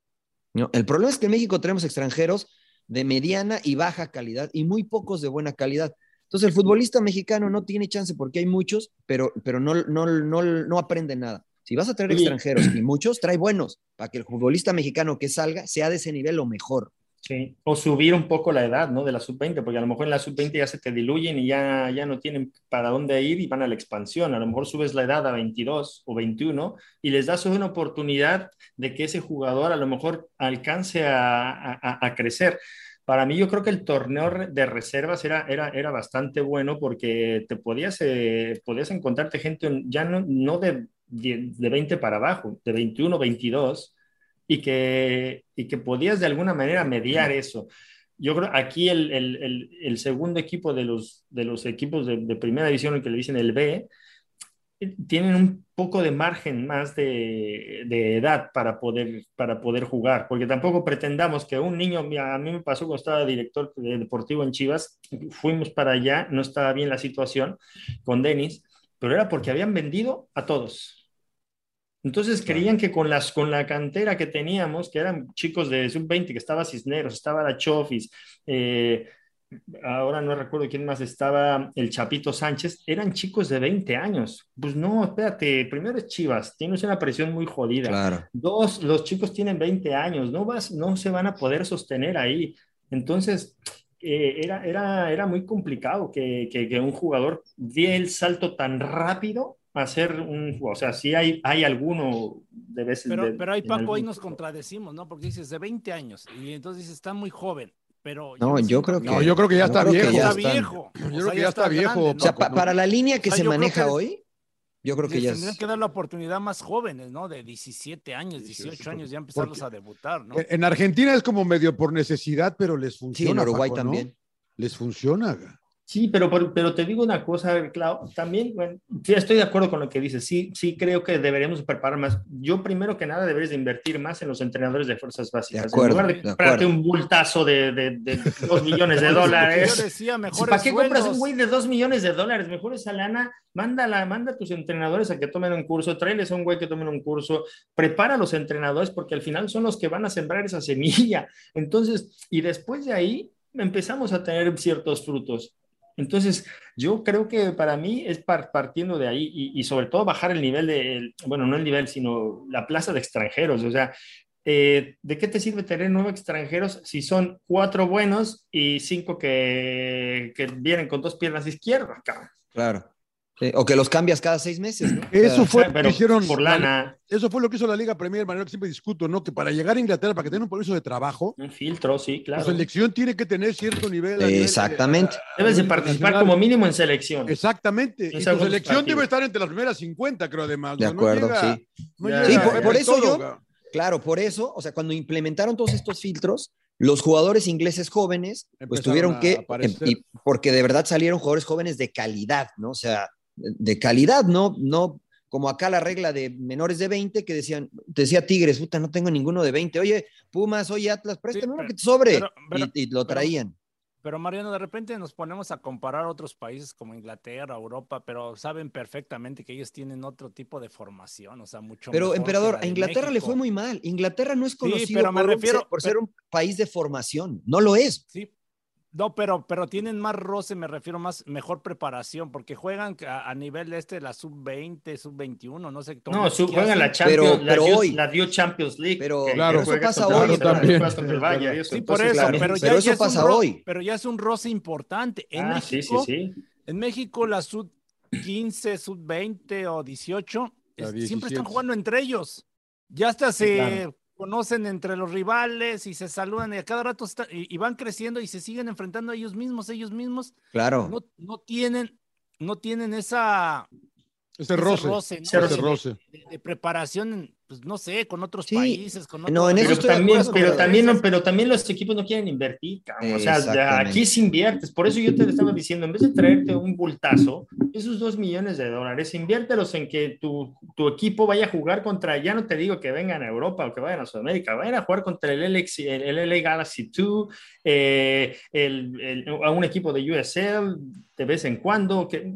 ¿no? El problema es que en México tenemos extranjeros de mediana y baja calidad y muy pocos de buena calidad. Entonces el futbolista mexicano no tiene chance porque hay muchos, pero, pero no, no, no, no aprende nada. Si vas a traer extranjeros y muchos, trae buenos para que el futbolista mexicano que salga sea de ese nivel o mejor. O subir un poco la edad, ¿no? De la sub-20, porque a lo mejor en la sub-20 ya se te diluyen y ya, ya no tienen para dónde ir y van a la expansión. A lo mejor subes la edad a 22 o 21 y les das una oportunidad de que ese jugador a lo mejor alcance a, crecer. Para mí yo creo que el torneo de reservas era, era, era bastante bueno porque te podías, eh, encontrarte gente ya no, no de, de 20 para abajo, de 21, 22 y que, y que podías de alguna manera mediar eso. Yo creo aquí el, el, el, segundo equipo de los, de los equipos de, primera división, el que le dicen el B, tienen un poco de margen más de, de, edad para poder, para poder jugar, porque tampoco pretendamos que un niño, a mí me pasó cuando estaba director deportivo en Chivas, fuimos para allá, no estaba bien la situación con Denis, pero era porque habían vendido a todos. Entonces creían que con, las, con la cantera que teníamos, que eran chicos de sub-20, que estaba Cisneros, estaba la Chofis, eh, ahora no recuerdo quién más estaba, el Chapito Sánchez, eran chicos de 20 años. Pues no, espérate, primero es Chivas, tienes una presión muy jodida. Dos, los chicos tienen 20 años, no, vas, no se van a poder sostener ahí. Entonces, eh, era, era, era muy complicado que, que, que un jugador diera el salto tan rápido hacer un, o sea, sí hay, hay alguno de veces. Pero, pero ahí Paco, hoy nos contradecimos, ¿no? Porque dices de 20 años y entonces dices, está muy joven. Pero no, yo, creo que, no, yo creo que ya está viejo. Ya está viejo. Yo creo que ya está viejo. O sea, para la línea que se maneja hoy, Yo creo que ya tendrían es... que dar la oportunidad más jóvenes, ¿no? De 17 años, 18 años, ya empezarlos Porque- a debutar, ¿no? En, en Argentina es como medio por necesidad, pero les Sí, funciona. en Uruguay Paco, ¿no? también. Les funciona. Sí, pero, pero te digo una cosa, Clau, también, bueno, sí, estoy de acuerdo con lo que dices, sí, sí creo que deberíamos preparar más. Yo primero que nada deberías de invertir más en los entrenadores de fuerzas básicas. De acuerdo, en lugar de de comprarte acuerdo. un bultazo de, de, dos millones de Yo dólares. decía, mejores ¿Para qué compras un güey de dos millones de dólares? Mejor esa lana, mándala, manda a tus entrenadores a que tomen un curso, tráeles a un güey que tomen un curso, prepara a los entrenadores porque al final son los que van a sembrar esa semilla. Entonces, y después de ahí empezamos a tener ciertos frutos. Entonces, yo creo que para mí es par- partiendo de ahí y, sobre todo bajar el nivel de, el- bueno, no el nivel, sino la plaza de extranjeros. O sea, eh, ¿de qué te sirve tener nueve extranjeros si son cuatro buenos y cinco que, que vienen con dos piernas izquierdas? Claro. Sí, O que los cambias cada seis meses, ¿no? Eso O sea, fue lo que hicieron. por lana, Eso fue lo que hizo la Liga Premier, Manuel, que siempre discuto, ¿no? Que para llegar a Inglaterra, para que tengan un permiso de trabajo, un filtro, sí, la claro. selección tiene que tener cierto nivel. nivel- Exactamente. a- a Debes de nivel participar como mínimo en selección. Exactamente. Sí, Y tu selección debe estar entre las primeras 50, creo, además. De acuerdo, llega- sí. no Ya, llega Sí, a por- eso yo-. Claro, por eso, o sea, cuando implementaron todos estos filtros, los jugadores ingleses jóvenes, pues Empezaron tuvieron que, y porque de verdad salieron jugadores jóvenes de calidad, ¿no? O sea, de calidad, no, no como acá la regla de menores de 20 que decían, decía Tigres, puta, no tengo ninguno de 20, oye, Pumas, oye, Atlas, préstame uno pero- que te sobre, pero- pero- y, y lo traían. Pero Mariano, de repente nos ponemos a comparar otros países como Inglaterra, Europa, pero saben perfectamente que ellos tienen otro tipo de formación, o sea, mucho Pero, mejor emperador, a Inglaterra le fue muy mal. Inglaterra no es conocido pero me por, refiero- por ser un país de formación, no lo es. Sí. No, pero, pero tienen más roce, me refiero más, mejor preparación, porque juegan a, a nivel este, la sub-20, sub-21, no sé. No, torneos su, que juegan la. Champions, Pero- la, pero hoy- la Youth Champions League. Pero- que- Claro, que eso pasa hoy. También. eso. Sí, por eso, claro, pero, ya, pero eso pasa hoy. Pero ya es un roce importante. En Ah, sí, México, sí, sí. En México, la sub 15, sub 20 o 18, La es- 17. siempre están jugando entre ellos. Ya hasta Sí, se claro. Conocen entre los rivales y se saludan y a cada rato está- y, y van creciendo y se siguen enfrentando a ellos mismos, ellos mismos. Claro. No, no tienen, no tienen esa Ese ese roce. roce, ¿no? Ese de- roce. de, de preparación, pues no sé, con otros Sí. países, con No, en otros- eso Pero también, acuerdo, pero, pero- también, no- pero también los equipos no quieren invertir, cabrón. O sea, aquí sí inviertes. Por eso yo te estaba diciendo, en vez de traerte un bultazo, esos dos millones de dólares, inviértelos en que tu, tu equipo vaya a jugar contra, ya no te digo que vengan a Europa o que vayan a Sudamérica, vayan a jugar contra el, LX, el, el LA Galaxy 2, eh, el- el- a un equipo de USL de vez en cuando, que,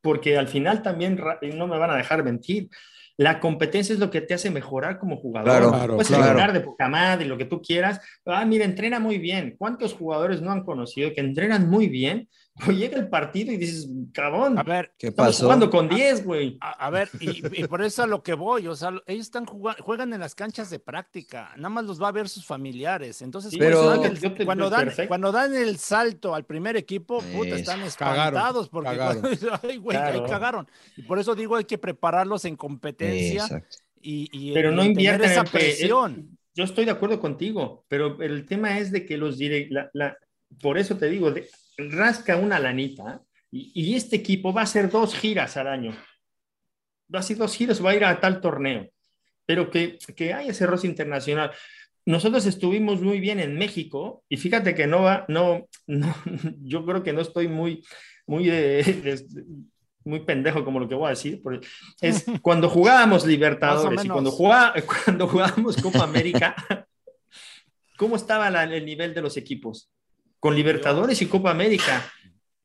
porque al final también, no me van a dejar mentir, la competencia es lo que te hace mejorar como jugador. Claro, Claro, Puedes claro. entrenar de poca madre, lo que tú quieras. Ah, mira, entrena muy bien. ¿Cuántos jugadores no han conocido que entrenan muy bien? Pues llega el partido y dices, cabrón, A ver, ¿Qué estamos pasó? jugando con 10, güey. A, a ver, y, y por eso a lo que voy, o sea, ellos están jugando, juegan en las canchas de práctica, nada más los va a ver sus familiares. Entonces, Sí, Pero- cuando, dan el, cuando, dan, perfecto. cuando dan el salto al primer equipo, puta, están Cagaron, espantados porque cagaron. ay, güey, ahí Claro. cagaron. Y por eso digo, hay que prepararlos en competencia Exacto. y, y- Pero no invierten esa en pe- presión. Yo estoy de acuerdo contigo, pero el tema es de que los direct, la- la- por eso te digo, de- rasca una lanita y, y este equipo va a hacer dos giras al año. Va a hacer dos giras, va a ir a tal torneo, pero que, que hay ese roce internacional. Nosotros estuvimos muy bien en México y fíjate que no va, no, no yo creo que no estoy muy, muy, eh, muy pendejo como lo que voy a decir, porque es cuando jugábamos Libertadores y cuando, jugá- cuando jugábamos Copa América, ¿cómo estaba la- el nivel de los equipos? Con Libertadores y Copa América,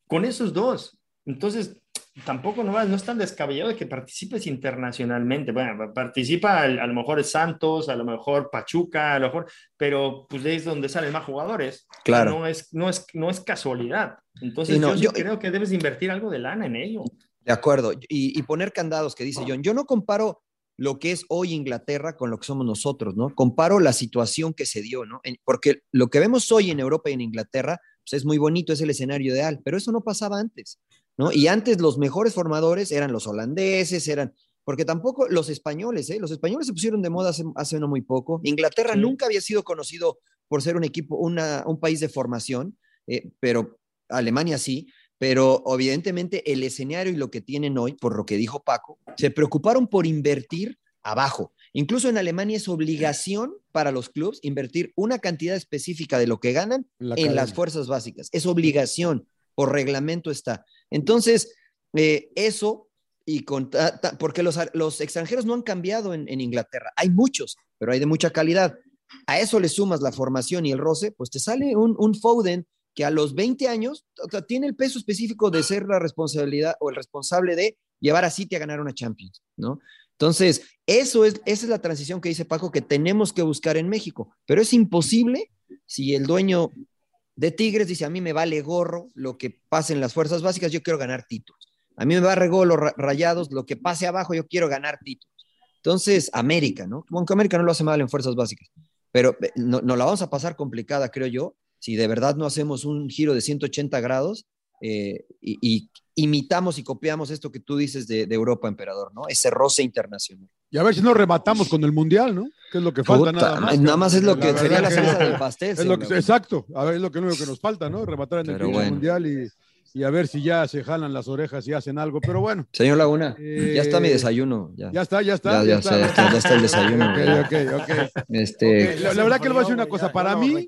con esos dos. Entonces, tampoco no, no es tan descabellado de que participes internacionalmente. Bueno, participa al- a lo mejor Santos, a lo mejor Pachuca, a lo mejor, pero pues es donde salen más jugadores. Claro. No es, no es, no es casualidad. Entonces, no, yo, creo que debes de invertir algo de lana en ello. De acuerdo. Y, y poner candados, que dice John. Yo no comparo lo que es hoy Inglaterra con lo que somos nosotros, ¿no? Comparo la situación que se dio, ¿no? En- porque lo que vemos hoy en Europa y en Inglaterra, pues es muy bonito, es el escenario ideal, pero eso no pasaba antes, ¿no? Y antes los mejores formadores eran los holandeses, eran, porque tampoco los españoles, ¿eh? Los españoles se pusieron de moda hace, hace no muy poco. Inglaterra Sí. nunca había sido conocido por ser un equipo, una, un país de formación, eh, pero Alemania sí, pero evidentemente el escenario y lo que tienen hoy, por lo que dijo Paco, se preocuparon por invertir abajo. Incluso en Alemania es obligación para los clubes invertir una cantidad específica de lo que ganan en las fuerzas básicas. Es obligación, por reglamento está. Entonces, eh, eso, y con, porque los, los, extranjeros no han cambiado en, en, Inglaterra. Hay muchos, pero hay de mucha calidad. A eso le sumas la formación y el roce, pues te sale un, un Foden que a los 20 años tiene el peso específico de ser la responsabilidad o el responsable de llevar a City a ganar una Champions, ¿no? Entonces, eso es, esa es la transición que dice Paco que tenemos que buscar en México, pero es imposible si el dueño de Tigres dice, a mí me vale gorro lo que pase en las fuerzas básicas, yo quiero ganar títulos. A mí me va a los rayados, lo que pase abajo, yo quiero ganar títulos. Entonces, América, ¿no? Aunque América no lo hace mal en fuerzas básicas, pero eh, no, no la vamos a pasar complicada, creo yo, si de verdad no hacemos un giro de 180 grados eh, y, imitamos y copiamos esto que tú dices de, Europa, emperador, ¿no? Ese roce internacional. Y a ver si nos rematamos con el Mundial, ¿no? Que es lo que falta nada más. Nada más es lo que sería la salsa del pastel. exacto, a ver, es lo que, único que nos falta, ¿no? Rematar en el Mundial y, a ver si ya se jalan las orejas y hacen algo, pero bueno. Señor Laguna, ya está mi eh, desayuno. Ya, está, ya está. Ya, está. ya, está, el desayuno. ok, ok, ok. Este... La, verdad que le voy a decir una cosa, para mí...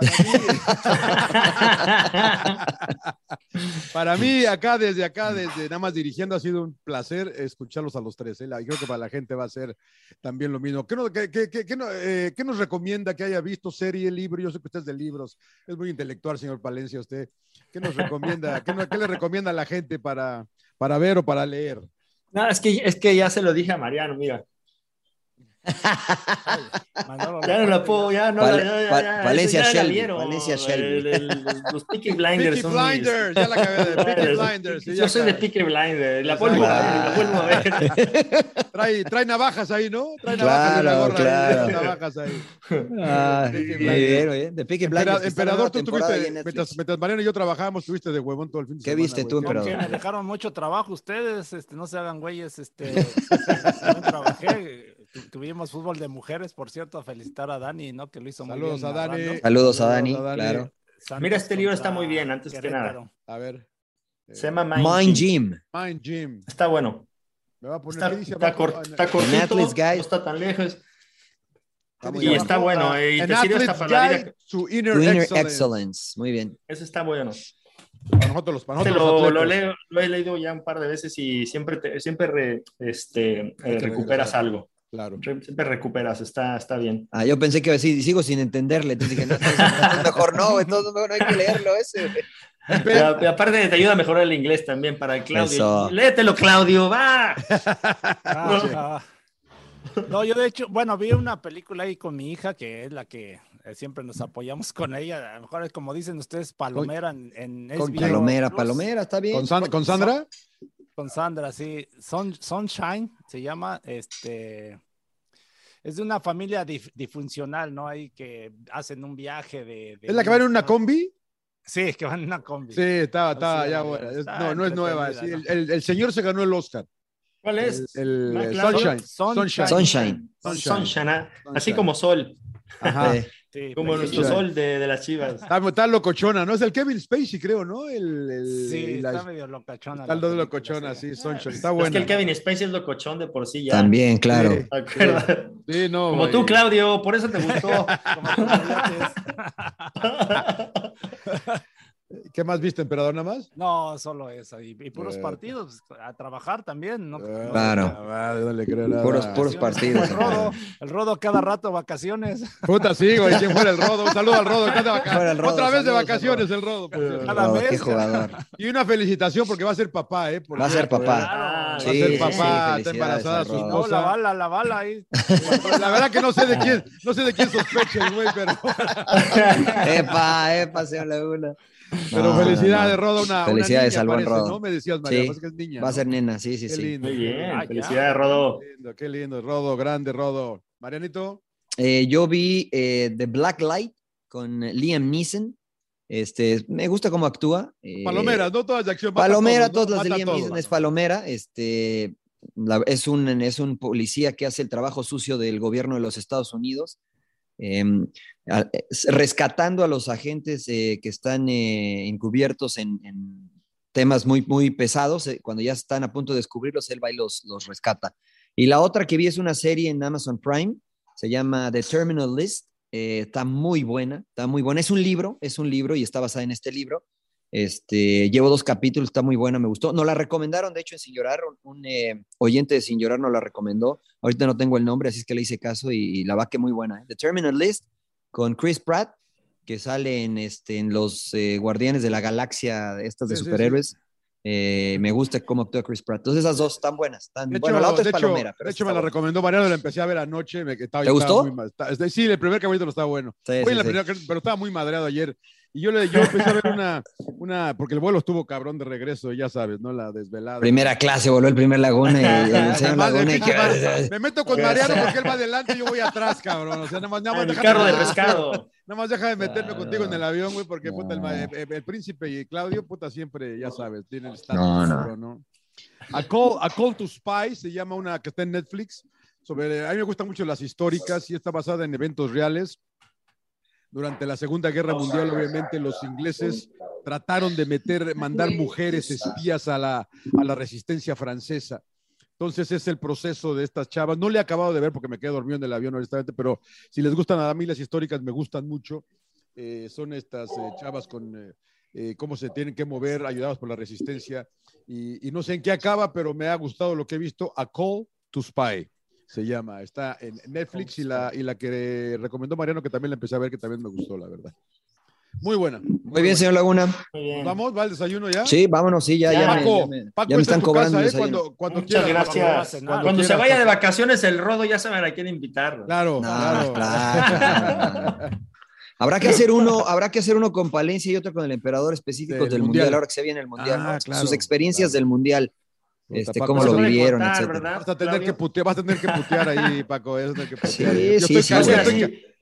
Para mí, acá, desde acá, desde nada más dirigiendo, ha sido un placer escucharlos a los tres. ¿eh? Creo que para la gente va a ser también lo mismo. ¿Qué nos, eh, nos recomienda que haya visto serie, libro? Yo sé que usted es de libros, es muy intelectual, señor Palencia, usted. ¿Qué nos recomienda? ¿Qué, le recomienda a la gente para, para ver o para leer? No, es que, es que ya se lo dije a Mariano, mira ya no la puedo, ya no Val, ya, ya, Valencia ya Shelby. Valencia Shelby. El, el, los Peaky Blinders. Peaky Blinders, ya la acabé de Peaky Blinders. Sí, Yo soy de Peaky Blinders, la vuelvo, a, ver, la a ver. Trae, trae navajas ahí, ¿no? Trae navajas claro, gorra, claro. Navajas ahí. Ah, bien, bien, de Peaky Blinders. Emperador, tú tuviste, mientras, mientras Mariano y yo trabajábamos, tuviste de huevón todo el fin de semana. ¿Qué viste tú, emperador? Me dejaron mucho trabajo ustedes, este, no se hagan güeyes, este, no trabajé Tuvimos fútbol de mujeres, por cierto, a felicitar a Dani, ¿no? Que lo hizo muy bien. A Dani. Saludos a Dani. claro. Mira, este libro está muy bien, antes que nada. A ver. Se llama Mind, Gym. Mind Gym. Está bueno. Me va a poner está, está, cort, está cortito, no está tan lejos. y está bueno. Y te sirve hasta para la vida. Su inner, inner excellence. Muy bien. Eso está bueno. Para nosotros los, para lo, lo, leo, lo, he leído ya un par de veces y siempre, te, siempre re, este, eh, recuperas algo. Claro. Siempre recuperas, está, está bien. Ah, yo pensé que iba a decir, sigo sin entenderle. Entonces dije, no, mejor no, entonces no hay que leerlo ese. Pero, aparte te ayuda a mejorar el inglés también para Claudio. Léetelo, Claudio, va. Ah, no, yo de hecho, bueno, vi una película ahí con mi hija, que es la que eh, siempre nos apoyamos con ella. A lo mejor es como dicen ustedes, Palomera en, en Palomera, Palomera, está bien. ¿Con, ¿Con Sandra? Con Sandra, sí. Sunshine se llama, este, es de una familia disfuncional, ¿no? Ahí que hacen un viaje de... ¿Es la que va en una combi? Sí, que van en una combi. Sí, estaba, estaba, ya bueno. no, no es nueva. el, el, señor se ganó el Oscar. ¿Cuál es? El, Sunshine. Sunshine. Sunshine. Sunshine. ¿ah? Así como sol. Ajá. Como nuestro sol de, de, las chivas. Está, locochona, ¿no? Es el Kevin Spacey, creo, ¿no? El, el sí, está medio locochona. Está de locochona, sí, Sunshine. Está bueno. Es que el Kevin Spacey es locochón de por sí ya. También, claro. Sí, no, Como tú, Claudio, por eso te gustó. Como ¿Qué más viste, emperador, nada más? No, solo eso. Y, puros eh. partidos, a trabajar también, ¿no? Eh, claro. no le creo nada. Puros, puros partidos. El rodo, el rodo cada rato vacaciones. Puta, sí, güey, ¿quién fuera el rodo? Un saludo al rodo. Otra vez de vacaciones el rodo. cada mes. Qué jugador. Y una felicitación porque va a ser papá, ¿eh? va a ser papá. va a ser papá, está embarazada su esposa. No, la bala, la bala ahí. La verdad que no sé de quién, no sé de quién sospecha el güey, pero. epa, epa, señor Laguna. Pero felicidades, Rodo. Una, felicidades una al buen Rodo. ¿no? Me decías, María, sí, que es niña. Va a ser nena, sí, sí, qué sí. Lindo, Muy bien, felicidades, Rodo. Qué lindo, qué lindo, Rodo, grande, Rodo. Marianito. Eh, yo vi eh, The Black Light con Liam Neeson. Este, me gusta cómo actúa. Eh, Palomeras, no todas de acción. Palomera, todas las de Liam Neeson es Palomera. Este, es, un, es un policía que hace el trabajo sucio del gobierno de los Estados Unidos. Em, rescatando a los agentes eh, que están eh, encubiertos en, temas muy, muy pesados, eh, cuando ya están a punto de descubrirlos, él va y los, los rescata. Y la otra que vi es una serie en Amazon Prime, se llama The Terminal List, está muy buena, está muy buena. Es un libro, es un libro y está basada en este libro. Este, llevo dos capítulos, está muy buena, me gustó. Nos la recomendaron, de hecho, en Sin Llorar, un, eh, oyente de Sin Llorar nos la recomendó. Ahorita no tengo el nombre, así es que le hice caso y, la va que muy buena. The Terminal List con Chris Pratt, que sale en, este, en los eh, Guardianes de la Galaxia, estas de superhéroes. Eh, me gusta cómo actúa Chris Pratt. Entonces esas dos están buenas. Están, de bueno, la otra es palomera. de hecho, me la recomendó Mariano, la empecé a ver anoche. Me, estaba, ¿Te gustó? Muy, sí, el primer capítulo estaba bueno. Sí, sí, pero estaba muy madreado ayer. Y yo, le, yo empecé a ver una, una, porque el vuelo estuvo cabrón de regreso, ya sabes, ¿no? La desvelada. Primera clase, voló el primer Laguna y el señor Laguna. Y que... Me meto con Mariano porque él va adelante y yo voy atrás, cabrón. O sea, nada más, nada más el carro de pescado. Nada más deja de meterme contigo en el avión, güey, porque puta, el, el, príncipe y Claudio, puta, siempre, ya sabes, tienen el estatus, no, no. ¿no? A Call, A Call to Spy se llama una que está en Netflix. Sobre, a mí me gustan mucho las históricas y está basada en eventos reales. Durante la Segunda Guerra Mundial, obviamente, los ingleses trataron de meter, mandar mujeres espías a la, a la resistencia francesa. Entonces es el proceso de estas chavas. No le he acabado de ver porque me quedé dormido en el avión, honestamente, pero si les gustan a mí las históricas, me gustan mucho. Eh, son estas eh, chavas con eh, eh, cómo se tienen que mover, ayudadas por la resistencia. Y, y, no sé en qué acaba, pero me ha gustado lo que he visto. A Call to Spy se llama. Está en Netflix y la, y la que recomendó Mariano, que también la empecé a ver, que también me gustó, la verdad. Muy buena. Muy, muy bien, señor Laguna. Bien. ¿Vamos? ¿Va el desayuno ya? Sí, vámonos, sí, ya, ya, Paco, me, ya me, Paco, ya me están cobrando. Casa, ¿eh? cuando, cuando Muchas quiera, gracias. Paco, cuando, quiera, se vaya de vacaciones el rodo, ya saben a quién invitar. Claro, No, claro. claro. Habrá que hacer uno, habrá que hacer uno con Palencia y otro con el emperador específicos Del del mundial. Mundial. ahora que se viene el mundial, Ah, ¿no? claro, sus experiencias claro. del mundial, este, Paco, cómo vas lo vivieron, contar, etcétera. Vas a tener que putear, vas a tener que putear ahí, Paco. vas a tener que putear. Sí, yo sí, estoy sí, yo estoy,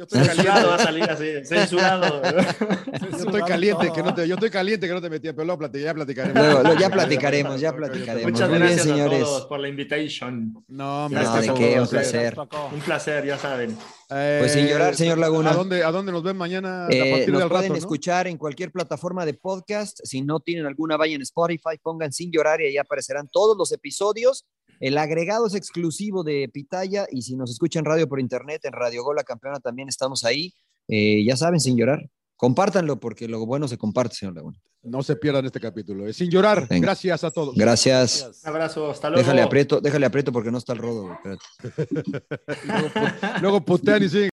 yo estoy censurado va a caliente. salir así, censurado. Yo estoy caliente, que no te, yo estoy caliente que no te metí, pero luego plati- ya platicaremos. Luego, luego ya platicaremos, ya platicaremos. Muchas Muy bien, gracias a señores. todos por la invitation. No, hombre, No, ¿de qué? un placer. Un placer, ya saben. Pues sin llorar, señor Laguna. ¿A dónde, a dónde nos ven mañana? a Eh, partir nos del pueden rato, ¿no? escuchar en cualquier plataforma de podcast. Si no tienen alguna, vayan en Spotify, pongan sin llorar y ahí aparecerán todos los episodios. El agregado es exclusivo de Pitaya y si nos escuchan radio por internet, en Radio Gol La Campeona también estamos ahí. Eh, ya saben, sin llorar. Compártanlo porque lo bueno se comparte, señor Laguna. No se pierdan este capítulo. eh. Sin llorar. Venga. Gracias a todos. Gracias. Un abrazo, hasta luego. Déjale aprieto, déjale aprieto porque no está el rodo. Luego, luego putean y siguen